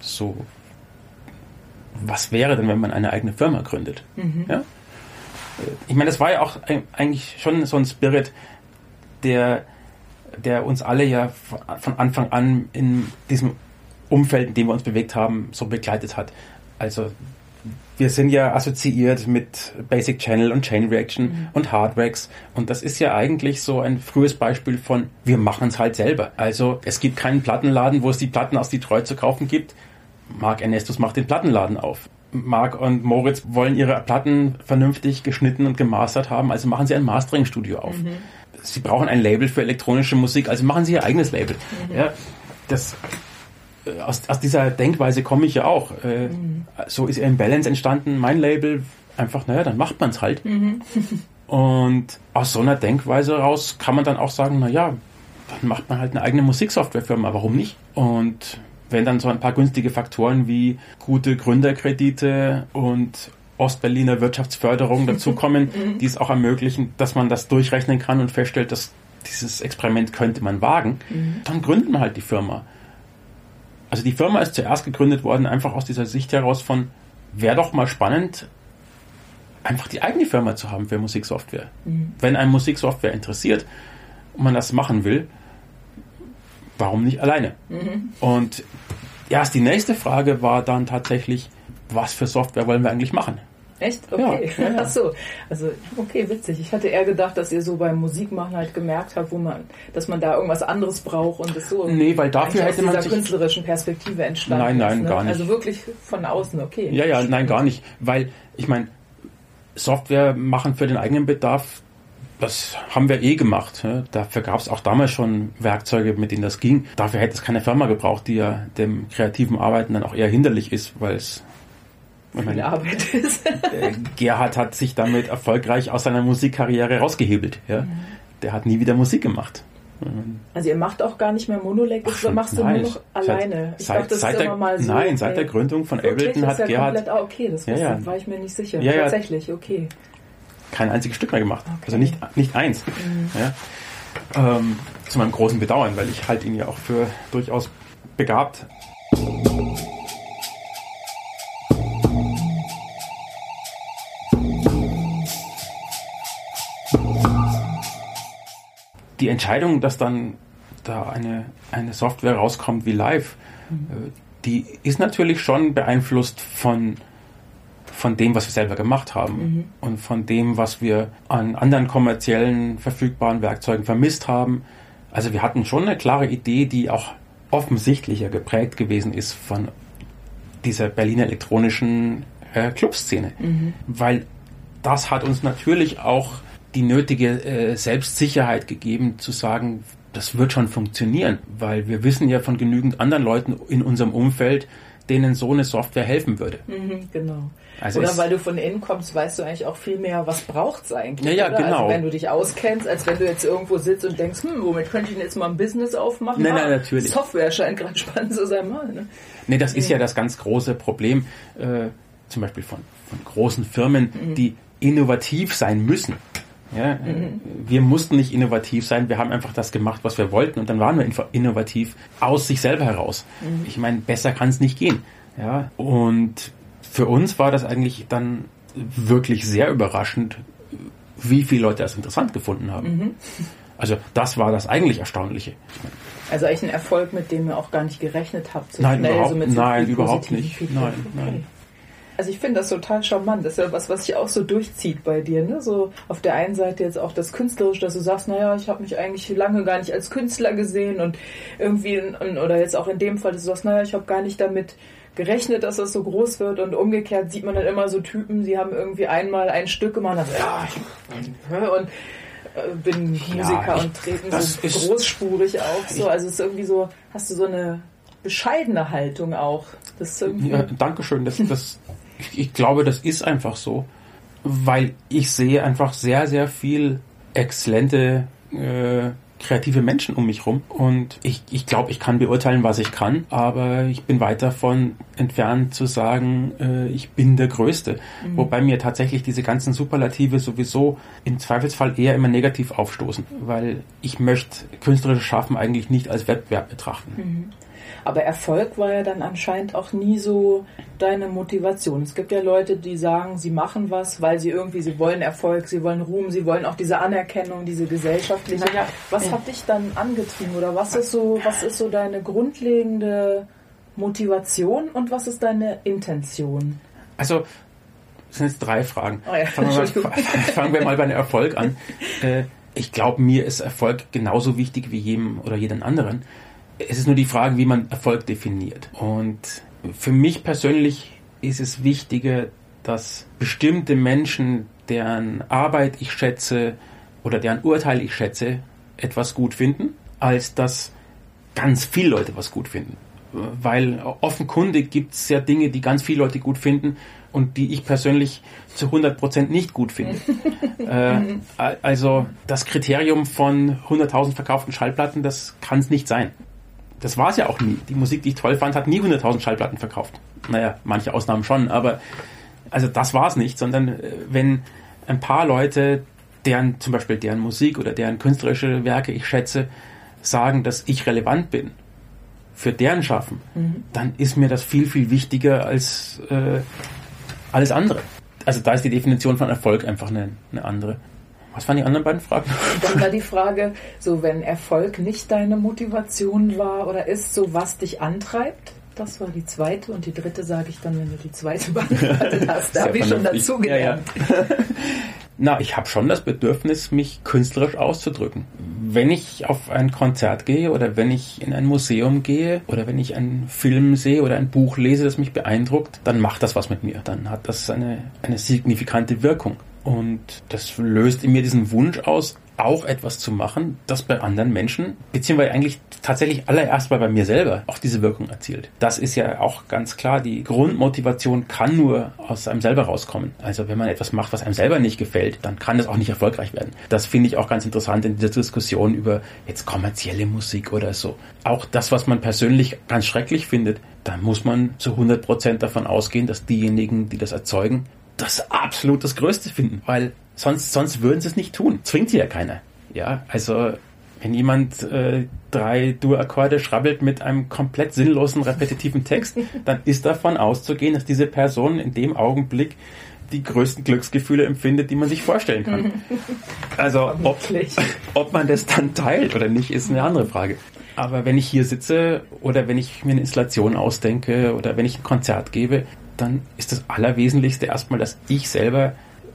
Speaker 3: so, was wäre denn, wenn man eine eigene Firma gründet. Ja? Äh, Ich meine, das war ja auch eigentlich schon so ein Spirit, der, der uns alle ja von Anfang an in diesem Umfeld, in dem wir uns bewegt haben, so begleitet hat. Also wir sind ja assoziiert mit Basic Channel und Chain Reaction und Hardwax und das ist ja eigentlich so ein frühes Beispiel von wir machen es halt selber. Also es gibt keinen Plattenladen, wo es die Platten aus Detroit zu kaufen gibt. Mark Ernestus macht den Plattenladen auf. Mark und Moritz wollen ihre Platten vernünftig geschnitten und gemastert haben, also machen sie ein Mastering-Studio auf. Sie brauchen ein Label für elektronische Musik, also machen sie ihr eigenes Label. Ja, das, aus, aus dieser Denkweise komme ich ja auch. Äh, So ist in Balance entstanden, mein Label. Einfach, naja, dann macht man es halt. [LAUGHS] Und aus so einer Denkweise raus kann man dann auch sagen, naja, dann macht man halt eine eigene Musiksoftwarefirma, warum nicht? Und wenn dann so ein paar günstige Faktoren wie gute Gründerkredite und Ostberliner Wirtschaftsförderung [LAUGHS] dazukommen, die es auch ermöglichen, dass man das durchrechnen kann und feststellt, dass dieses Experiment könnte man wagen, dann gründen wir halt die Firma. Also die Firma ist zuerst gegründet worden, einfach aus dieser Sicht heraus von, wäre doch mal spannend, einfach die eigene Firma zu haben für Musiksoftware. Mhm. Wenn ein Musiksoftware interessiert und man das machen will, warum nicht alleine? Mhm. Und erst die nächste Frage war dann tatsächlich, was für Software wollen wir eigentlich machen?
Speaker 1: Echt? Okay. Ja, ja, ja. [LAUGHS] Ach so. Also, okay, witzig. Ich hatte eher gedacht, dass ihr so beim Musikmachen halt gemerkt habt, wo man, dass man da irgendwas anderes braucht und das so.
Speaker 3: Nee, weil dafür hätte man
Speaker 1: sich künstlerischen Perspektive entstanden.
Speaker 3: Nein, nein, ist, ne? gar nicht.
Speaker 1: Also wirklich von außen, okay.
Speaker 3: Ja, ja, nein, gar nicht. Weil, ich meine, Software machen für den eigenen Bedarf, das haben wir eh gemacht. Dafür gab es auch damals schon Werkzeuge, mit denen das ging. Dafür hätte es keine Firma gebraucht, die ja dem kreativen Arbeiten dann auch eher hinderlich ist, weil es
Speaker 1: meine, Arbeit ist.
Speaker 3: Äh, Gerhard hat sich damit erfolgreich aus seiner Musikkarriere rausgehebelt. Ja? Mhm. Der hat nie wieder Musik gemacht.
Speaker 1: Also ihr macht auch gar nicht mehr Monoleg, das machst du nein, nur noch alleine.
Speaker 3: Ich seit, dachte, das seit der, mal so. Nein, seit der Gründung von Ableton hat ja Gerhard...
Speaker 1: Komplett, ah, okay, das
Speaker 3: ja, ja.
Speaker 1: war ich mir nicht sicher.
Speaker 3: Ja,
Speaker 1: Tatsächlich, okay.
Speaker 3: Kein einziges Stück mehr gemacht. Okay. Also nicht, nicht eins. Mhm. Ja. Ähm, zu meinem großen Bedauern, weil ich halte ihn ja auch für durchaus begabt. Die Entscheidung, dass dann da eine, eine Software rauskommt wie Live, mhm. die ist natürlich schon beeinflusst von, von dem, was wir selber gemacht haben mhm. und von dem, was wir an anderen kommerziellen verfügbaren Werkzeugen vermisst haben. Also wir hatten schon eine klare Idee, die auch offensichtlicher geprägt gewesen ist von dieser Berliner elektronischen äh, Clubszene, mhm. weil das hat uns natürlich auch die nötige äh, Selbstsicherheit gegeben, zu sagen, das wird schon funktionieren, weil wir wissen ja von genügend anderen Leuten in unserem Umfeld, denen so eine Software helfen würde.
Speaker 1: Mhm, genau. Also oder weil du von innen kommst, weißt du eigentlich auch viel mehr, was braucht es eigentlich.
Speaker 3: Ja, ja,
Speaker 1: oder?
Speaker 3: genau.
Speaker 1: Also wenn du dich auskennst, als wenn du jetzt irgendwo sitzt und denkst, hm, womit könnte ich denn jetzt mal ein Business aufmachen?
Speaker 3: Nein, nein, ah, natürlich.
Speaker 1: Software scheint gerade [LAUGHS] spannend zu sein mal. Ne?
Speaker 3: Nee, das ist ja das ganz große Problem, äh, zum Beispiel von, von großen Firmen, mhm. die innovativ sein müssen. Ja, mhm. Wir mussten nicht innovativ sein, wir haben einfach das gemacht, was wir wollten und dann waren wir innovativ aus sich selber heraus. Mhm. Ich meine, besser kann es nicht gehen. Ja, und für uns war das eigentlich dann wirklich sehr überraschend, wie viele Leute das interessant gefunden haben. Mhm. Also das war das eigentlich Erstaunliche.
Speaker 1: Also eigentlich ein Erfolg, mit dem ihr auch gar nicht gerechnet habt.
Speaker 3: So nein, überhaupt, so nein, überhaupt nicht. Nein, nein.
Speaker 1: Also ich finde das total charmant. Das ist ja was, was sich auch so durchzieht bei dir. Ne? So auf der einen Seite jetzt auch das Künstlerische, dass du sagst, naja, ich habe mich eigentlich lange gar nicht als Künstler gesehen und irgendwie, oder jetzt auch in dem Fall, dass du sagst, naja, ich habe gar nicht damit gerechnet, dass das so groß wird und umgekehrt sieht man dann immer so Typen, die haben irgendwie einmal ein Stück gemacht, also, ja, ich, und äh, bin Musiker ja, ich, und treten so großspurig auf. So. Also es ist irgendwie so, hast du so eine bescheidene Haltung auch. Das irgendwie
Speaker 3: ja, Dankeschön. Das, das, ich, glaube, das ist einfach so, weil ich sehe einfach sehr, sehr viel exzellente äh, kreative Menschen um mich rum und ich, ich glaube, ich kann beurteilen, was ich kann, aber ich bin weit davon entfernt zu sagen, äh, ich bin der Größte. Mhm. Wobei mir tatsächlich diese ganzen Superlative sowieso im Zweifelsfall eher immer negativ aufstoßen, weil ich möchte künstlerisches Schaffen eigentlich nicht als Wettbewerb betrachten.
Speaker 1: Mhm. Aber Erfolg war ja dann anscheinend auch nie so deine Motivation. Es gibt ja Leute, die sagen, sie machen was, weil sie irgendwie, sie wollen Erfolg, sie wollen Ruhm, sie wollen auch diese Anerkennung, diese gesellschaftliche. Ja, was ja. hat dich dann angetrieben oder was ist so, was ist so deine grundlegende Motivation und was ist deine Intention?
Speaker 3: Also das sind jetzt drei Fragen. Oh ja, fangen, wir mal, [LAUGHS] fangen, wir mal, bei Erfolg an. Äh, ich glaube, mir ist Erfolg genauso wichtig wie jedem oder jeden anderen. Es ist nur die Frage, wie man Erfolg definiert. Und für mich persönlich ist es wichtiger, dass bestimmte Menschen, deren Arbeit ich schätze oder deren Urteil ich schätze, etwas gut finden, als dass ganz viele Leute was gut finden. Weil offenkundig gibt es ja Dinge, die ganz viele Leute gut finden und die ich persönlich zu 100% nicht gut finde. [LAUGHS] äh, also das Kriterium von 100.000 verkauften Schallplatten, das kann es nicht sein das war es ja auch nie. Die Musik, die ich toll fand, hat nie 100.000 Schallplatten verkauft. Naja, manche Ausnahmen schon, aber Also das war es nicht, sondern äh, wenn ein paar Leute, deren zum Beispiel deren Musik oder deren künstlerische Werke ich schätze, sagen, dass ich relevant bin für deren Schaffen, mhm. dann ist mir das viel, viel wichtiger als äh, alles andere. Also da ist die Definition von Erfolg einfach eine, eine andere. Was waren die anderen beiden Fragen? [LAUGHS]
Speaker 1: Dann war die Frage, so wenn Erfolg nicht deine Motivation war oder ist, so was dich antreibt? Das war die zweite und die dritte sage ich dann, wenn du die zweite [LAUGHS] beantwortet [LAUGHS] hast. Da habe ich schon dazugelernt. Ja, ja.
Speaker 3: Na, ich habe schon das Bedürfnis, mich künstlerisch auszudrücken. Wenn ich auf ein Konzert gehe oder wenn ich in ein Museum gehe oder wenn ich einen Film sehe oder ein Buch lese, das mich beeindruckt, dann macht das was mit mir. Dann hat das eine, eine signifikante Wirkung. Und das löst in mir diesen Wunsch aus, auch etwas zu machen, das bei anderen Menschen, beziehungsweise eigentlich tatsächlich allererst mal bei mir selber auch diese Wirkung erzielt. Das ist ja auch ganz klar, die Grundmotivation kann nur aus einem selber rauskommen. Also wenn man etwas macht, was einem selber nicht gefällt, dann kann es auch nicht erfolgreich werden. Das finde ich auch ganz interessant in dieser Diskussion über jetzt kommerzielle Musik oder so. Auch das, was man persönlich ganz schrecklich findet, da muss man zu 100 Prozent davon ausgehen, dass diejenigen, die das erzeugen, das absolut das Größte finden, weil sonst, sonst würden sie es nicht tun. Zwingt sie ja keiner. Ja, also wenn jemand äh, drei Dur-Akkorde schrabbelt mit einem komplett sinnlosen, repetitiven Text, [LAUGHS] dann ist davon auszugehen, dass diese Person in dem Augenblick die größten Glücksgefühle empfindet, die man sich vorstellen kann. [LAUGHS] Also ob, [LAUGHS] ob man das dann teilt oder nicht, ist eine andere Frage. Aber wenn ich hier sitze oder wenn ich mir eine Installation ausdenke oder wenn ich ein Konzert gebe, dann ist das Allerwesentlichste erstmal, dass ich selber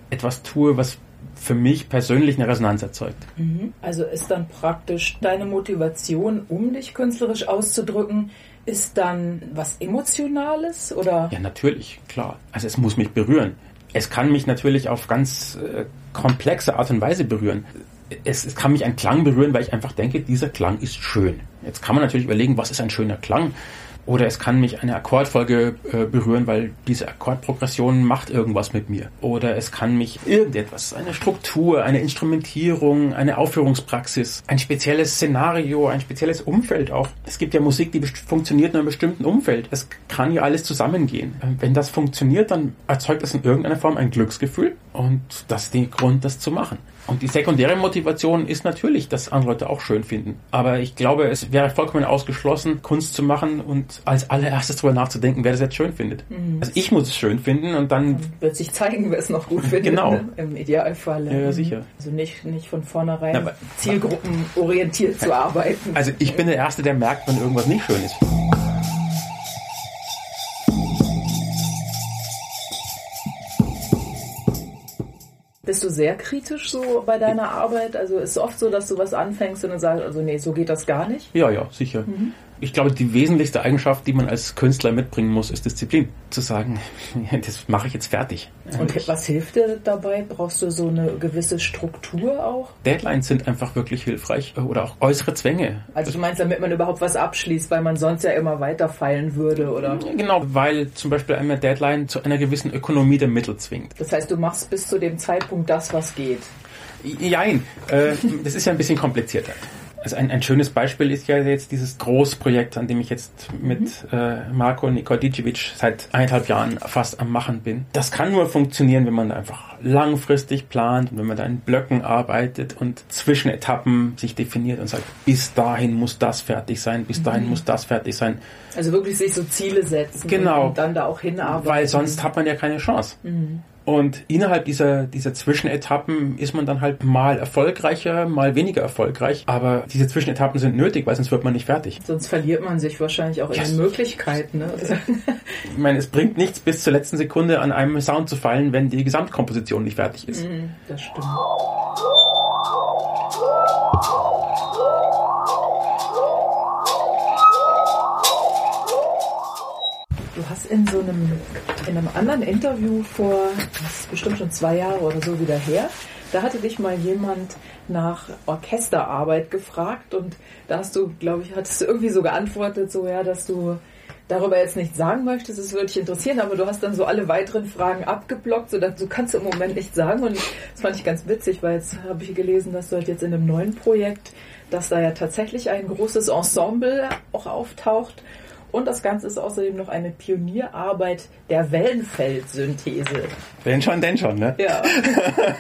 Speaker 3: etwas tue, was für mich persönlich eine Resonanz erzeugt.
Speaker 1: Mhm. Also ist dann praktisch deine Motivation, um dich künstlerisch auszudrücken, ist dann was Emotionales oder?
Speaker 3: Ja, natürlich, klar. Also es muss mich berühren. Es kann mich natürlich auf ganz äh, komplexe Art und Weise berühren. Es, es kann mich ein Klang berühren, weil ich einfach denke, dieser Klang ist schön. Jetzt kann man natürlich überlegen, was ist ein schöner Klang? Oder es kann mich eine Akkordfolge äh, berühren, weil diese Akkordprogression macht irgendwas mit mir. Oder es kann mich irgendetwas, eine Struktur, eine Instrumentierung, eine Aufführungspraxis, ein spezielles Szenario, ein spezielles Umfeld auch. Es gibt ja Musik, die funktioniert in einem bestimmten Umfeld. Es kann ja alles zusammengehen. Ähm, wenn das funktioniert, dann erzeugt das in irgendeiner Form ein Glücksgefühl und das ist der Grund, das zu machen. Und die sekundäre Motivation ist natürlich, dass andere Leute auch schön finden. Aber ich glaube, es wäre vollkommen ausgeschlossen, Kunst zu machen und als allererstes darüber nachzudenken, wer das jetzt schön findet. Mhm. Also ich muss es schön finden und dann...
Speaker 1: wird sich zeigen, wer es noch gut findet.
Speaker 3: Genau. Ne?
Speaker 1: Im Idealfall.
Speaker 3: Ja, ja, sicher.
Speaker 1: Also nicht, nicht von vornherein Na, zielgruppenorientiert zu arbeiten.
Speaker 3: Also ich bin der Erste, der merkt, wenn irgendwas nicht schön ist.
Speaker 1: Bist du sehr kritisch so bei deiner Arbeit? Also ist es oft so, dass du was anfängst und dann sagst, also nee, so geht das gar nicht?
Speaker 3: Ja, ja, sicher. Mhm ich glaube, die wesentlichste Eigenschaft, die man als Künstler mitbringen muss, ist Disziplin. Zu sagen, [LAUGHS] das mache ich jetzt fertig.
Speaker 1: Und ich, was hilft dir dabei? Brauchst du so eine gewisse Struktur auch?
Speaker 3: Deadlines sind einfach wirklich hilfreich oder auch äußere Zwänge.
Speaker 1: Also du meinst, damit man überhaupt was abschließt, weil man sonst ja immer weiterfallen würde, oder?
Speaker 3: Genau, weil zum Beispiel eine Deadline zu einer gewissen Ökonomie der Mittel zwingt.
Speaker 1: Das heißt, du machst bis zu dem Zeitpunkt das, was geht.
Speaker 3: Jein, äh, das ist ja ein bisschen komplizierter. Also ein, ein schönes Beispiel ist ja jetzt dieses Großprojekt, an dem ich jetzt mit mhm. äh, Marco Nikodicevic seit eineinhalb Jahren fast am Machen bin. Das kann nur funktionieren, wenn man einfach langfristig plant und wenn man da in Blöcken arbeitet und Zwischenetappen sich definiert und sagt, bis dahin muss das fertig sein, bis dahin mhm. muss das fertig sein.
Speaker 1: Also wirklich sich so Ziele setzen
Speaker 3: genau,
Speaker 1: und dann da auch hinarbeiten.
Speaker 3: Weil sonst hat man ja keine Chance. Mhm. Und innerhalb dieser, dieser Zwischenetappen ist man dann halt mal erfolgreicher, mal weniger erfolgreich. Aber diese Zwischenetappen sind nötig, weil sonst wird man nicht fertig.
Speaker 1: Sonst verliert man sich wahrscheinlich auch yes. in den Möglichkeiten. Ne? [LAUGHS]
Speaker 3: ich meine, es bringt nichts, bis zur letzten Sekunde an einem Sound zu fallen, wenn die Gesamtkomposition nicht fertig ist.
Speaker 1: Mm, das stimmt. In so einem, in einem anderen Interview vor, das ist bestimmt schon zwei Jahre oder so wieder her, da hatte dich mal jemand nach Orchesterarbeit gefragt und da hast du, glaube ich, hattest du irgendwie so geantwortet, so ja, dass du darüber jetzt nichts sagen möchtest, das würde dich interessieren, aber du hast dann so alle weiteren Fragen abgeblockt, so dass du kannst im Moment nichts sagen und das fand ich ganz witzig, weil jetzt habe ich gelesen, dass du halt jetzt in einem neuen Projekt, dass da ja tatsächlich ein großes Ensemble auch auftaucht Und das Ganze ist außerdem noch eine Pionierarbeit der Wellenfeldsynthese.
Speaker 3: Wenn schon, denn schon, ne?
Speaker 1: Ja. [LAUGHS]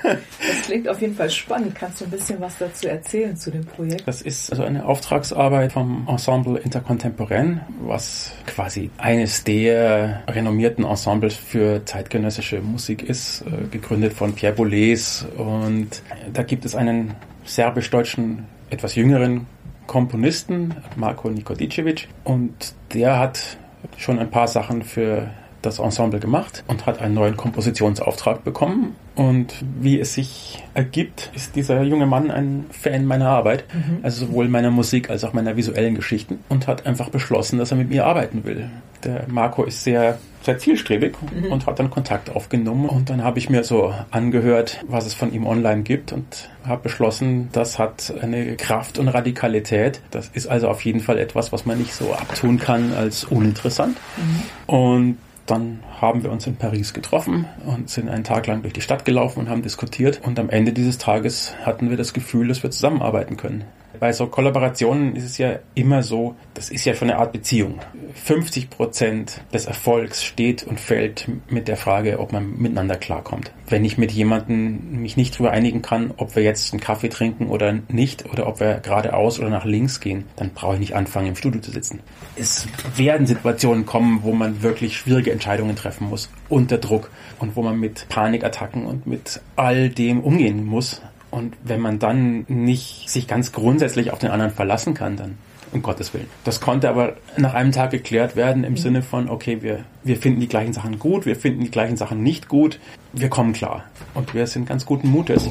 Speaker 1: Das klingt auf jeden Fall spannend. Kannst du ein bisschen was dazu erzählen zu dem Projekt?
Speaker 3: Das ist also eine Auftragsarbeit vom Ensemble Intercontemporain, was quasi eines der renommierten Ensembles für zeitgenössische Musik ist, äh, gegründet von Pierre Boulez. Und da gibt es einen serbisch-deutschen, etwas jüngeren Komponisten, Marko Nikodicevic, und der hat schon ein paar Sachen für das Ensemble gemacht und hat einen neuen Kompositionsauftrag bekommen. Und wie es sich ergibt, ist dieser junge Mann ein Fan meiner Arbeit, mhm. also sowohl meiner Musik als auch meiner visuellen Geschichten und hat einfach beschlossen, dass er mit mir arbeiten will. Der Marco ist sehr, sehr zielstrebig mhm. und hat dann Kontakt aufgenommen und dann habe ich mir so angehört, was es von ihm online gibt und habe beschlossen, das hat eine Kraft und Radikalität. Das ist also auf jeden Fall etwas, was man nicht so abtun kann als uninteressant. Mhm. Und dann haben wir uns in Paris getroffen und sind einen Tag lang durch die Stadt gelaufen und haben diskutiert. Und am Ende dieses Tages hatten wir das Gefühl, dass wir zusammenarbeiten können. Bei so Kollaborationen ist es ja immer so, das ist ja schon eine Art Beziehung. 50 Prozent des Erfolgs steht und fällt mit der Frage, ob man miteinander klarkommt. Wenn ich mit jemandem mich nicht darüber einigen kann, ob wir jetzt einen Kaffee trinken oder nicht, oder ob wir geradeaus oder nach links gehen, dann brauche ich nicht anfangen, im Studio zu sitzen. Es werden Situationen kommen, wo man wirklich schwierige Entscheidungen treffen muss, unter Druck und wo man mit Panikattacken und mit all dem umgehen muss. Und wenn man dann nicht sich ganz grundsätzlich auf den anderen verlassen kann, dann um Gottes Willen. Das konnte aber nach einem Tag geklärt werden im mhm. Sinne von, okay, wir, wir finden die gleichen Sachen gut, wir finden die gleichen Sachen nicht gut, wir kommen klar. Und wir sind ganz guten Mutes.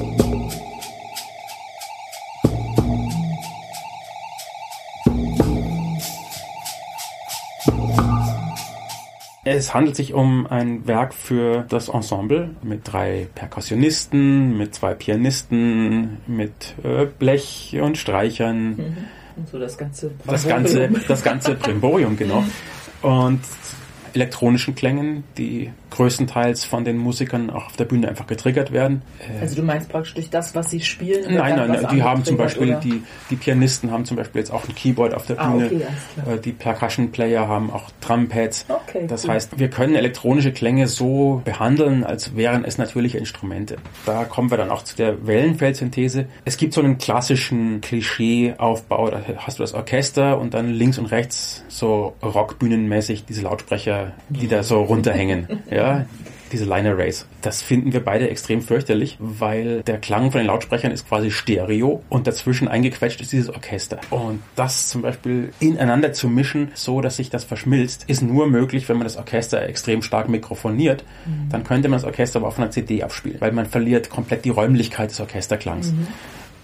Speaker 3: Es handelt sich um ein Werk für das Ensemble mit drei Perkussionisten, mit zwei Pianisten, mit äh, Blech und Streichern.
Speaker 1: Mhm. Und so das ganze
Speaker 3: Das ganze, das ganze Brimborium, genau. [LAUGHS] Und elektronischen Klängen, die größtenteils von den Musikern auch auf der Bühne einfach getriggert werden.
Speaker 1: Also du meinst praktisch durch das, was sie spielen?
Speaker 3: Nein, nein, nein die haben zum Beispiel, die, die Pianisten haben zum Beispiel jetzt auch ein Keyboard auf der ah, Bühne. Okay, äh, die Percussion Player haben auch Drumpads. Okay, das cool. heißt, wir können elektronische Klänge so behandeln, als wären es natürliche Instrumente. Da kommen wir dann auch zu der Wellenfeldsynthese. Es gibt so einen klassischen Klischee-Aufbau. Da hast du das Orchester und dann links und rechts so rockbühnenmäßig diese Lautsprecher, die da so runterhängen. [LAUGHS] ja, ja, diese Line Arrays. Das finden wir beide extrem fürchterlich, weil der Klang von den Lautsprechern ist quasi Stereo und dazwischen eingequetscht ist dieses Orchester. Und das zum Beispiel ineinander zu mischen, so dass sich das verschmilzt, ist nur möglich, wenn man das Orchester extrem stark mikrofoniert. Mhm. Dann könnte man das Orchester aber auf einer CD abspielen, weil man verliert komplett die Räumlichkeit des Orchesterklangs. Mhm.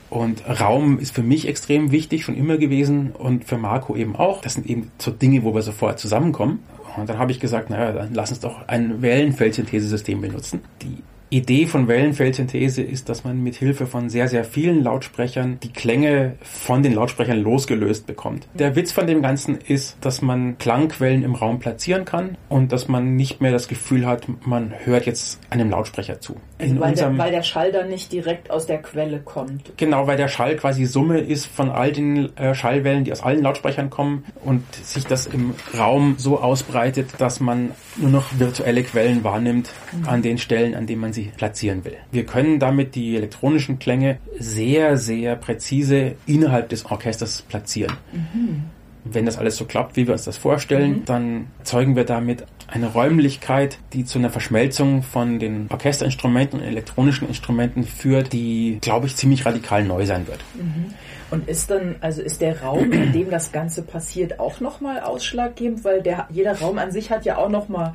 Speaker 3: Und Raum ist für mich extrem wichtig, schon immer gewesen und für Marco eben auch. Das sind eben so Dinge, wo wir sofort zusammenkommen. Und dann habe ich gesagt, naja, dann lass uns doch ein Wellenfeldsynthesesystem benutzen. Die Idee von Wellenfeldsynthese ist, dass man mit Hilfe von sehr, sehr vielen Lautsprechern die Klänge von den Lautsprechern losgelöst bekommt. Der Witz von dem Ganzen ist, dass man Klangquellen im Raum platzieren kann und dass man nicht mehr das Gefühl hat, man hört jetzt einem Lautsprecher zu.
Speaker 1: Also weil, der, weil, der, Schall dann nicht direkt aus der Quelle kommt.
Speaker 3: Genau, weil der Schall quasi Summe ist von all den äh, Schallwellen, die aus allen Lautsprechern kommen und sich das im Raum so ausbreitet, dass man nur noch virtuelle Quellen wahrnimmt mhm. an den Stellen, an denen man sie platzieren will. Wir können damit die elektronischen Klänge sehr, sehr präzise innerhalb des Orchesters platzieren. Mhm. Wenn das alles so klappt, wie wir uns das vorstellen, mhm. dann erzeugen wir damit eine Räumlichkeit, die zu einer Verschmelzung von den Orchesterinstrumenten und elektronischen Instrumenten führt, die, glaube ich, ziemlich radikal neu sein wird.
Speaker 1: Mhm. Und ist dann, also ist der Raum, in dem das Ganze passiert, auch nochmal ausschlaggebend, weil der, jeder Raum an sich hat ja auch nochmal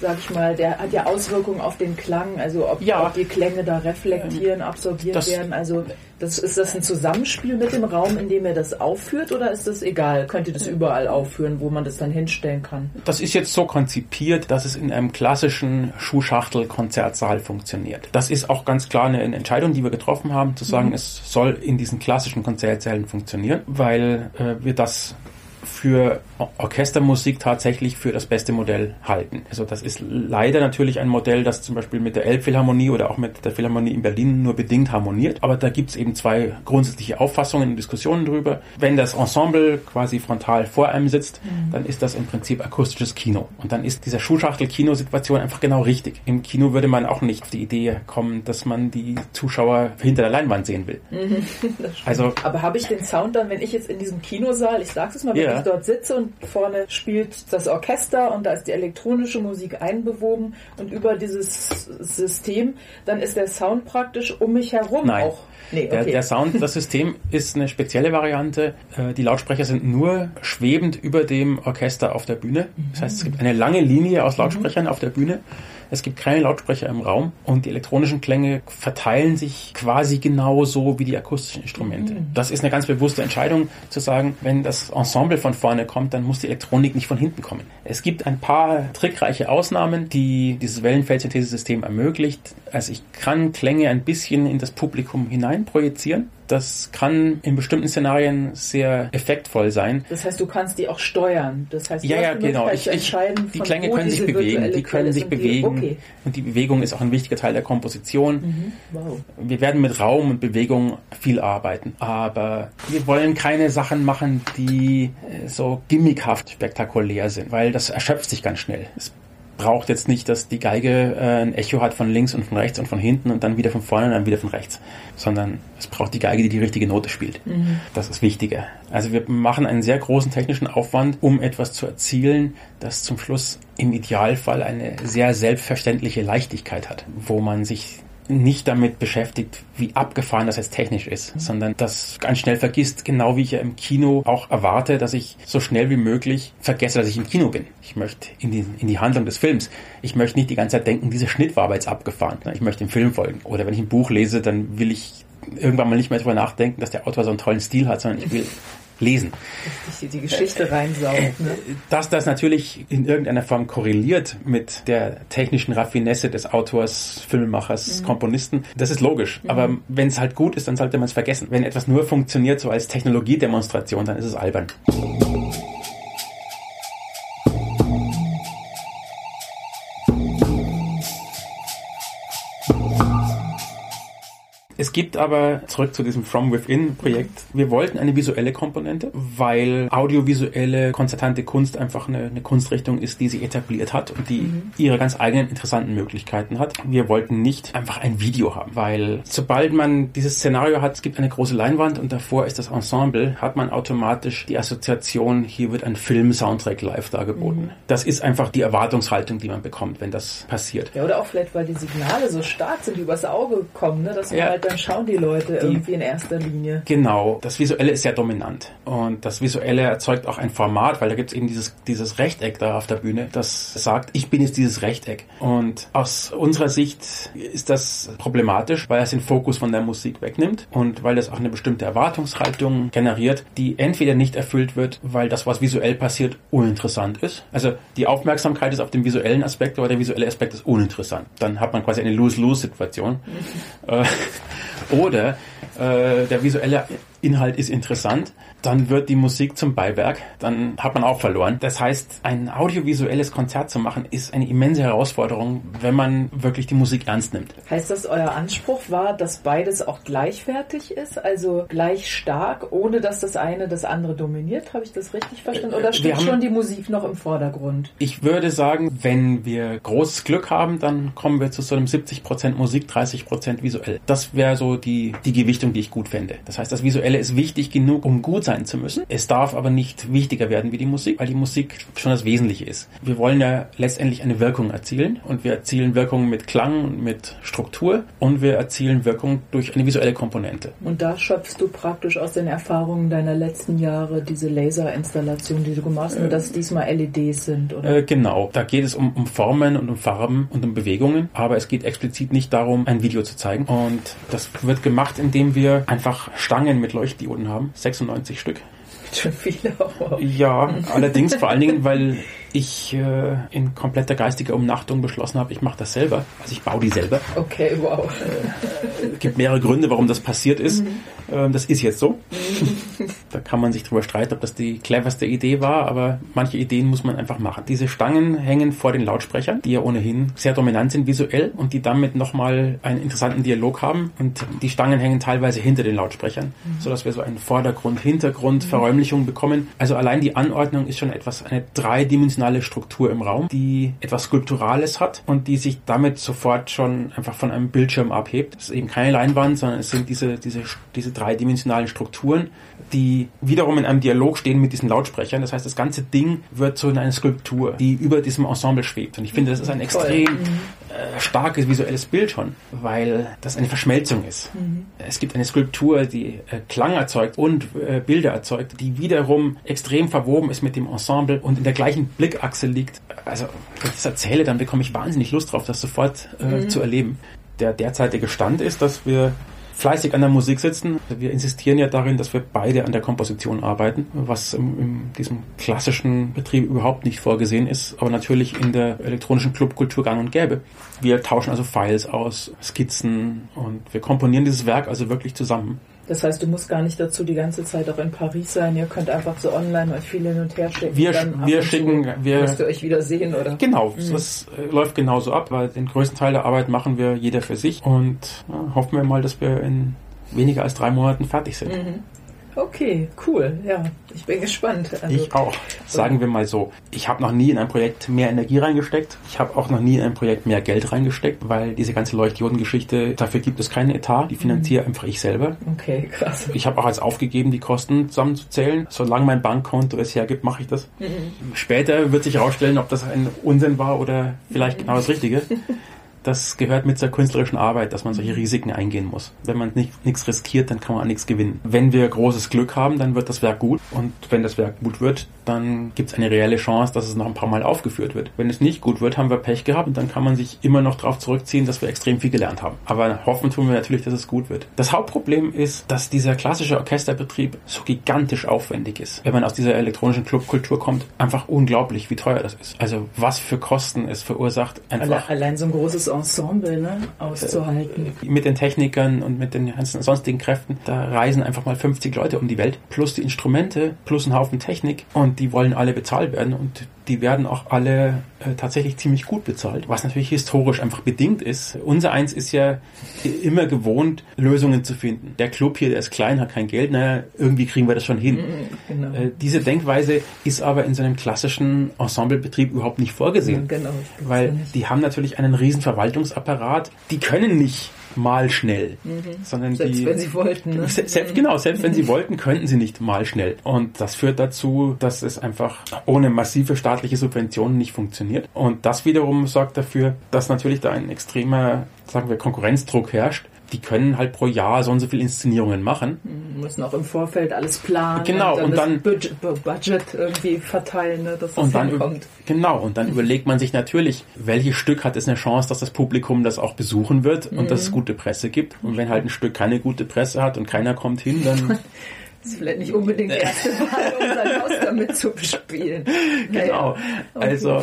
Speaker 1: sag ich mal, der hat ja Auswirkungen auf den Klang, also ob, ja. ob die Klänge da reflektieren, absorbiert das, werden. Also das, ist das ein Zusammenspiel mit dem Raum, in dem er das aufführt oder ist das egal? Könnte das überall aufführen, wo man das dann hinstellen kann?
Speaker 3: Das ist jetzt so konzipiert, dass es in einem klassischen Schuhschachtel-Konzertsaal funktioniert. Das ist auch ganz klar eine Entscheidung, die wir getroffen haben, zu sagen, mhm. es soll in diesen klassischen Konzertsälen funktionieren, weil äh, wir das für Orchestermusik tatsächlich für das beste Modell halten. Also das ist leider natürlich ein Modell, das zum Beispiel mit der Elbphilharmonie oder auch mit der Philharmonie in Berlin nur bedingt harmoniert. Aber da gibt es eben zwei grundsätzliche Auffassungen und Diskussionen drüber. Wenn das Ensemble quasi frontal vor einem sitzt, mhm. dann ist das im Prinzip akustisches Kino. Und dann ist dieser Schuhschachtel-Kino-Situation einfach genau richtig. Im Kino würde man auch nicht auf die Idee kommen, dass man die Zuschauer hinter der Leinwand sehen will. Mhm, [LAUGHS]
Speaker 1: also, Aber habe ich den Sound dann, wenn ich jetzt in diesem Kinosaal, ich sag's es mal, wenn yeah. ich dort sitze und vorne spielt das Orchester und da ist die elektronische Musik einbewoben und über dieses System, dann ist der Sound praktisch um mich herum
Speaker 3: Nein.
Speaker 1: auch.
Speaker 3: Nee, okay. der, der, Sound, das System [LAUGHS] ist eine spezielle Variante. Äh, die Lautsprecher sind nur schwebend über dem Orchester auf der Bühne. Das heißt, es gibt eine lange Linie aus Lautsprechern mhm. auf der Bühne es gibt keine Lautsprecher im Raum und die elektronischen Klänge verteilen sich quasi genauso wie die akustischen Instrumente. Mhm. Das ist eine ganz bewusste Entscheidung zu sagen, wenn das Ensemble von vorne kommt, dann muss die Elektronik nicht von hinten kommen. Es gibt ein paar trickreiche Ausnahmen, die dieses Wellenfeldsynthesesystem ermöglicht. Also ich kann Klänge ein bisschen in das Publikum hinein projizieren das kann in bestimmten Szenarien sehr effektvoll sein.
Speaker 1: Das heißt, du kannst die auch steuern. Das heißt,
Speaker 3: ja, ja, genau. Ich, ich, die Klänge können sich bewegen. Die können sich bewegen. Okay. Und die Bewegung ist auch ein wichtiger Teil der Komposition. Mhm. Wow. Wir werden mit Raum und Bewegung viel arbeiten. Aber wir wollen keine Sachen machen, die äh, so gimmickhaft spektakulär sind, weil das erschöpft sich ganz schnell. Es braucht jetzt nicht, dass die Geige äh, ein Echo hat von links und von rechts und von hinten und dann wieder von vorne und dann wieder von rechts, sondern es braucht die Geige, die die richtige Note spielt. Mhm. Das ist wichtiger. Also wir machen einen sehr großen technischen Aufwand, um etwas zu erzielen, das zum Schluss im Idealfall eine sehr selbstverständliche Leichtigkeit hat, wo man sich nicht damit beschäftigt, wie abgefahren das jetzt technisch ist, mhm. sondern das ganz schnell vergisst, genau wie ich ja im Kino auch erwarte, dass ich so schnell wie möglich vergesse, dass ich im Kino bin. Ich möchte in die, in die Handlung des Films. Ich möchte nicht die ganze Zeit denken, dieser Schnitt war aber jetzt abgefahren. Ich möchte dem Film folgen. Oder wenn ich ein Buch lese, dann will ich irgendwann mal nicht mehr darüber nachdenken, dass der Autor so einen tollen Stil hat, sondern ich will lesen.
Speaker 1: Die, die Geschichte reinsaugt. Ne?
Speaker 3: Dass das natürlich in irgendeiner Form korreliert mit der technischen Raffinesse des Autors, Filmemachers, mhm. Komponisten, das ist logisch. Mhm. Aber wenn es halt gut ist, dann sollte man es vergessen. Wenn etwas nur funktioniert so als Technologiedemonstration, dann ist es albern. Gibt aber, zurück zu diesem From Within Projekt, wir wollten eine visuelle Komponente, weil audiovisuelle, konzertante Kunst einfach eine, eine Kunstrichtung ist, die sie etabliert hat und die mhm. ihre ganz eigenen interessanten Möglichkeiten hat. Wir wollten nicht einfach ein Video haben, weil sobald man dieses Szenario hat, es gibt eine große Leinwand und davor ist das Ensemble, hat man automatisch die Assoziation, hier wird ein Film-Soundtrack live dargeboten. Mhm. Das ist einfach die Erwartungshaltung, die man bekommt, wenn das passiert.
Speaker 1: Ja, oder auch vielleicht, weil die Signale so stark sind, die übers Auge kommen, ne? dass man ja. halt dann schauen die Leute die, irgendwie in erster Linie.
Speaker 3: Genau, das Visuelle ist sehr dominant. Und das Visuelle erzeugt auch ein Format, weil da gibt es eben dieses, dieses Rechteck da auf der Bühne, das sagt, ich bin jetzt dieses Rechteck. Und aus unserer Sicht ist das problematisch, weil es den Fokus von der Musik wegnimmt und weil es auch eine bestimmte Erwartungshaltung generiert, die entweder nicht erfüllt wird, weil das, was visuell passiert, uninteressant ist. Also die Aufmerksamkeit ist auf dem visuellen Aspekt, aber der visuelle Aspekt ist uninteressant. Dann hat man quasi eine Lose-Lose-Situation. Mhm. [LAUGHS] Oder äh, der visuelle Inhalt ist interessant, dann wird die Musik zum Beiwerk, dann hat man auch verloren. Das heißt, ein audiovisuelles Konzert zu machen, ist eine immense Herausforderung, wenn man wirklich die Musik ernst nimmt.
Speaker 1: Heißt das, euer Anspruch war, dass beides auch gleichwertig ist, also gleich stark, ohne dass das eine das andere dominiert? Habe ich das richtig verstanden? Oder steht haben, schon die Musik noch im Vordergrund?
Speaker 3: Ich würde sagen, wenn wir großes Glück haben, dann kommen wir zu so einem 70% Musik, 30% visuell. Das wäre so die, die Gewichtung, die ich gut fände. Das heißt, das Visuelle ist wichtig genug, um gut sein zu müssen. Es darf aber nicht wichtiger werden wie die Musik, weil die Musik schon das Wesentliche ist. Wir wollen ja letztendlich eine Wirkung erzielen und wir erzielen Wirkung mit Klang, mit Struktur und wir erzielen Wirkung durch eine visuelle Komponente.
Speaker 1: Und da schöpfst du praktisch aus den Erfahrungen deiner letzten Jahre diese Laserinstallation, die du gemacht hast, nur dass diesmal LEDs sind, oder?
Speaker 3: Äh, genau. Da geht es um, um Formen und um Farben und um Bewegungen, aber es geht explizit nicht darum, ein Video zu zeigen. Und das wird gemacht, indem wir einfach Stangen mit Leuchtdioden haben, 96 Stück.
Speaker 1: Schon viele.
Speaker 3: Wow. Ja, allerdings vor allen Dingen, weil ich äh, in kompletter geistiger Umnachtung beschlossen habe, ich mache das selber. Also ich baue die selber.
Speaker 1: Okay, wow.
Speaker 3: Äh, es gibt mehrere Gründe, warum das passiert ist. Mhm. Ähm, das ist jetzt so. [LAUGHS] Da kann man sich drüber streiten, ob das die cleverste Idee war, aber manche Ideen muss man einfach machen. Diese Stangen hängen vor den Lautsprechern, die ja ohnehin sehr dominant sind visuell und die damit nochmal einen interessanten Dialog haben. Und die Stangen hängen teilweise hinter den Lautsprechern, mhm. sodass wir so einen Vordergrund, Hintergrund, mhm. Verräumlichung bekommen. Also allein die Anordnung ist schon etwas, eine dreidimensionale Struktur im Raum, die etwas Skulpturales hat und die sich damit sofort schon einfach von einem Bildschirm abhebt. Es ist eben keine Leinwand, sondern es sind diese, diese, diese dreidimensionalen Strukturen, die wiederum in einem Dialog stehen mit diesen Lautsprechern. Das heißt, das ganze Ding wird so in eine Skulptur, die über diesem Ensemble schwebt. Und ich finde, das ist ein extrem äh, starkes visuelles Bild schon, weil das eine Verschmelzung ist. Mhm. Es gibt eine Skulptur, die äh, Klang erzeugt und äh, Bilder erzeugt, die wiederum extrem verwoben ist mit dem Ensemble und in der gleichen Blickachse liegt. Also, wenn ich das erzähle, dann bekomme ich wahnsinnig Lust drauf, das sofort äh, mhm. zu erleben. Der derzeitige Stand ist, dass wir fleißig an der Musik sitzen. Wir insistieren ja darin, dass wir beide an der Komposition arbeiten, was in, diesem klassischen Betrieb überhaupt nicht vorgesehen ist, aber natürlich in der elektronischen Clubkultur gang und gäbe. Wir tauschen also Files aus, Skizzen und wir komponieren dieses Werk also wirklich zusammen.
Speaker 1: Das heißt, du musst gar nicht dazu die ganze Zeit auch in Paris sein. Ihr könnt einfach so online euch viel hin und her schicken.
Speaker 3: Wir, wir schicken, wir
Speaker 1: müsst ihr euch wieder sehen, oder?
Speaker 3: Genau, mhm. das äh, läuft genauso ab, weil den größten Teil der Arbeit machen wir jeder für sich und ja, hoffen wir mal, dass wir in weniger als drei Monaten fertig sind. Mhm.
Speaker 1: Okay, cool. Ja, ich bin gespannt.
Speaker 3: Also, ich auch. Sagen wir mal so, ich habe noch nie in ein Projekt mehr Energie reingesteckt. Ich habe auch noch nie in ein Projekt mehr Geld reingesteckt, weil diese ganze Leuchtdiodengeschichte, dafür gibt es keinen Etat. Die finanziere mhm. einfach ich selber.
Speaker 1: Okay, krass.
Speaker 3: Ich habe auch als aufgegeben, die Kosten zusammenzuzählen. Solange mein Bankkonto es hergibt, mache ich das. Mhm. Später wird sich herausstellen, ob das ein Unsinn war oder vielleicht genau das Richtige. [LAUGHS] das gehört mit zur künstlerischen Arbeit, dass man solche Risiken eingehen muss. Wenn man nicht, nichts riskiert, dann kann man auch nichts gewinnen. Wenn wir großes Glück haben, dann wird das Werk gut. Und wenn das Werk gut wird, dann gibt es eine reelle Chance, dass es noch ein paar Mal aufgeführt wird. Wenn es nicht gut wird, haben wir Pech gehabt und dann kann man sich immer noch darauf zurückziehen, dass wir extrem viel gelernt haben. Aber hoffen tun wir natürlich, dass es gut wird. Das Hauptproblem ist, dass dieser klassische Orchesterbetrieb so gigantisch aufwendig ist. Wenn man aus dieser elektronischen Clubkultur kommt, einfach unglaublich, wie teuer das ist. Also was für Kosten es verursacht.
Speaker 1: Einfach Allein so ein großes Ensemble ne, auszuhalten.
Speaker 3: Äh, mit den Technikern und mit den ganzen sonstigen Kräften, da reisen einfach mal 50 Leute um die Welt, plus die Instrumente, plus ein Haufen Technik und die wollen alle bezahlt werden und die werden auch alle äh, tatsächlich ziemlich gut bezahlt, was natürlich historisch einfach bedingt ist. Unser Eins ist ja immer gewohnt, Lösungen zu finden. Der Club hier, der ist klein, hat kein Geld, naja, irgendwie kriegen wir das schon hin. Mhm, genau. Äh, diese Denkweise ist aber in so einem klassischen Ensemblebetrieb überhaupt nicht vorgesehen. Ja, genau, weil die haben natürlich einen riesen Verwaltungsapparat, die können nicht mal schnell. Mhm. Sondern
Speaker 1: selbst
Speaker 3: die,
Speaker 1: wenn sie wollten. Ne?
Speaker 3: Selbst, mhm. Genau, selbst wenn sie wollten, könnten sie nicht mal schnell. Und das führt dazu, dass es einfach ohne massive staatliche Subventionen nicht funktioniert. Und das wiederum sorgt dafür, dass natürlich da ein extremer, sagen wir, Konkurrenzdruck herrscht die können halt pro Jahr so und so viele Inszenierungen machen.
Speaker 1: Mhm, müssen auch im Vorfeld alles planen.
Speaker 3: Genau, und dann,
Speaker 1: und dann Budget, Budget, irgendwie verteilen, ne, dass das und
Speaker 3: dann hinkommt. Genau, und dann überlegt man sich natürlich, welches Stück hat es eine Chance, dass das Publikum das auch besuchen wird und mhm. dass es gute Presse gibt. Und wenn halt ein Stück keine gute Presse hat und keiner kommt hin, dann [LAUGHS]
Speaker 1: Das ist vielleicht nicht unbedingt die erste [LAUGHS] Wahl, um sein Haus damit zu bespielen.
Speaker 3: Genau. Also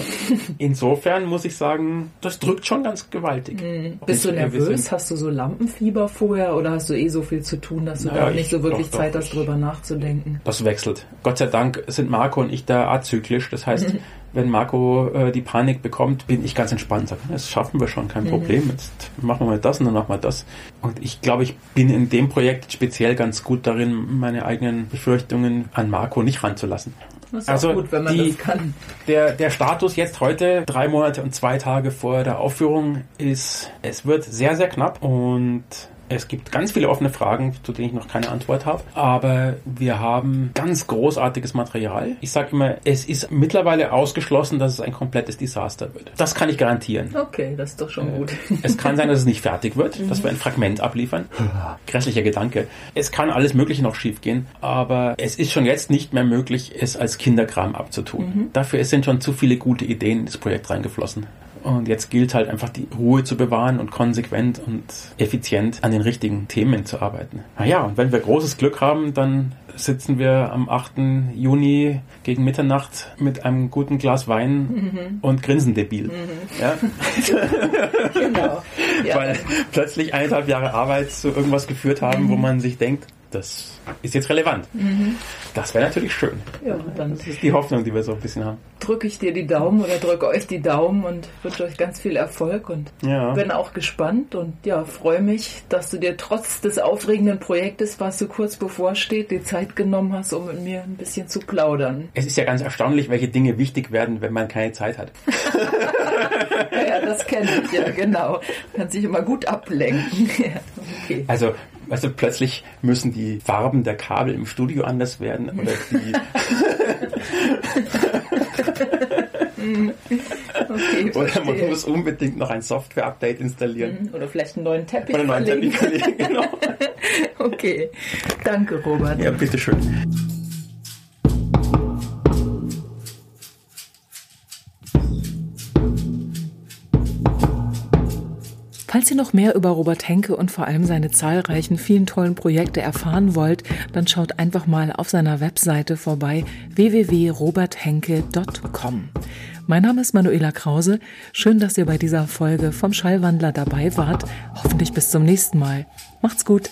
Speaker 3: insofern muss ich sagen, das drückt schon ganz gewaltig.
Speaker 1: Mhm. Bist du nervös? Hast du so Lampenfieber vorher oder hast du eh so viel zu tun, dass du naja, da nicht so wirklich doch, Zeit doch, hast, drüber nachzudenken?
Speaker 3: Das wechselt. Gott sei Dank sind Marco und ich da azyklisch. Das heißt, [LAUGHS] wenn Marco äh, die Panik bekommt, bin ich ganz entspannt. Sage, das schaffen wir schon, kein mhm. Problem. Jetzt machen wir mal das und dann machen wir das. Und ich glaube, ich bin in dem Projekt speziell ganz gut darin, meine eigenen Befürchtungen an Marco nicht ranzulassen.
Speaker 1: Das ist also gut, wenn man die, das kann.
Speaker 3: Der, der Status jetzt heute, drei Monate und zwei Tage vor der Aufführung, ist, es wird sehr, sehr knapp und es gibt ganz viele offene Fragen, zu denen ich noch keine Antwort habe. Aber wir haben ganz großartiges Material. Ich sage immer, es ist mittlerweile ausgeschlossen, dass es ein komplettes Desaster wird. Das kann ich garantieren.
Speaker 1: Okay, das ist doch schon äh, gut. [LAUGHS]
Speaker 3: Es kann sein, dass es nicht fertig wird, mhm. dass wir ein Fragment abliefern. Grässlicher Gedanke. Es kann alles Mögliche noch schiefgehen, aber es ist schon jetzt nicht mehr möglich, es als Kinderkram abzutun. Mhm. Dafür sind schon zu viele gute Ideen in das Projekt reingeflossen. Und jetzt gilt halt einfach die Ruhe zu bewahren und konsequent und effizient an den richtigen Themen zu arbeiten. Naja, und wenn wir großes Glück haben, dann sitzen wir am 8. Juni gegen Mitternacht mit einem guten Glas Wein mhm. und grinsen debil. Mhm. Ja? [LAUGHS] genau. Ja. Weil plötzlich eineinhalb Jahre Arbeit zu irgendwas geführt haben, mhm. wo man sich denkt, das ist jetzt relevant. Mhm. Das wäre natürlich schön.
Speaker 1: Ja, dann
Speaker 3: das ist die Hoffnung, die wir so ein bisschen haben.
Speaker 1: Drücke ich dir die Daumen oder drücke euch die Daumen und wünsche euch ganz viel Erfolg und ja. bin auch gespannt und ja, freue mich, dass du dir trotz des aufregenden Projektes, was so kurz bevorsteht, die Zeit genommen hast, um mit mir ein bisschen zu plaudern.
Speaker 3: Es ist ja ganz erstaunlich, welche Dinge wichtig werden, wenn man keine Zeit hat. [LAUGHS]
Speaker 1: ja, das kenne ich ja, genau. Kann sich immer gut ablenken. [LAUGHS] ja,
Speaker 3: okay. Also also plötzlich müssen die Farben der Kabel im Studio anders werden oder die [LAUGHS] okay, oder man muss unbedingt noch ein Software-Update installieren.
Speaker 1: Mhm. Oder vielleicht einen neuen Teppich.
Speaker 3: Oder einen neuen Teppich verlegen, genau. [LAUGHS]
Speaker 1: okay. Danke, Robert.
Speaker 3: Ja, bitteschön.
Speaker 5: Falls ihr noch mehr über Robert Henke und vor allem seine zahlreichen, vielen tollen Projekte erfahren wollt, dann schaut einfach mal auf seiner Webseite vorbei www.roberthenke.com. Mein Name ist Manuela Krause. Schön, dass ihr bei dieser Folge vom Schallwandler dabei wart. Hoffentlich bis zum nächsten Mal. Macht's gut.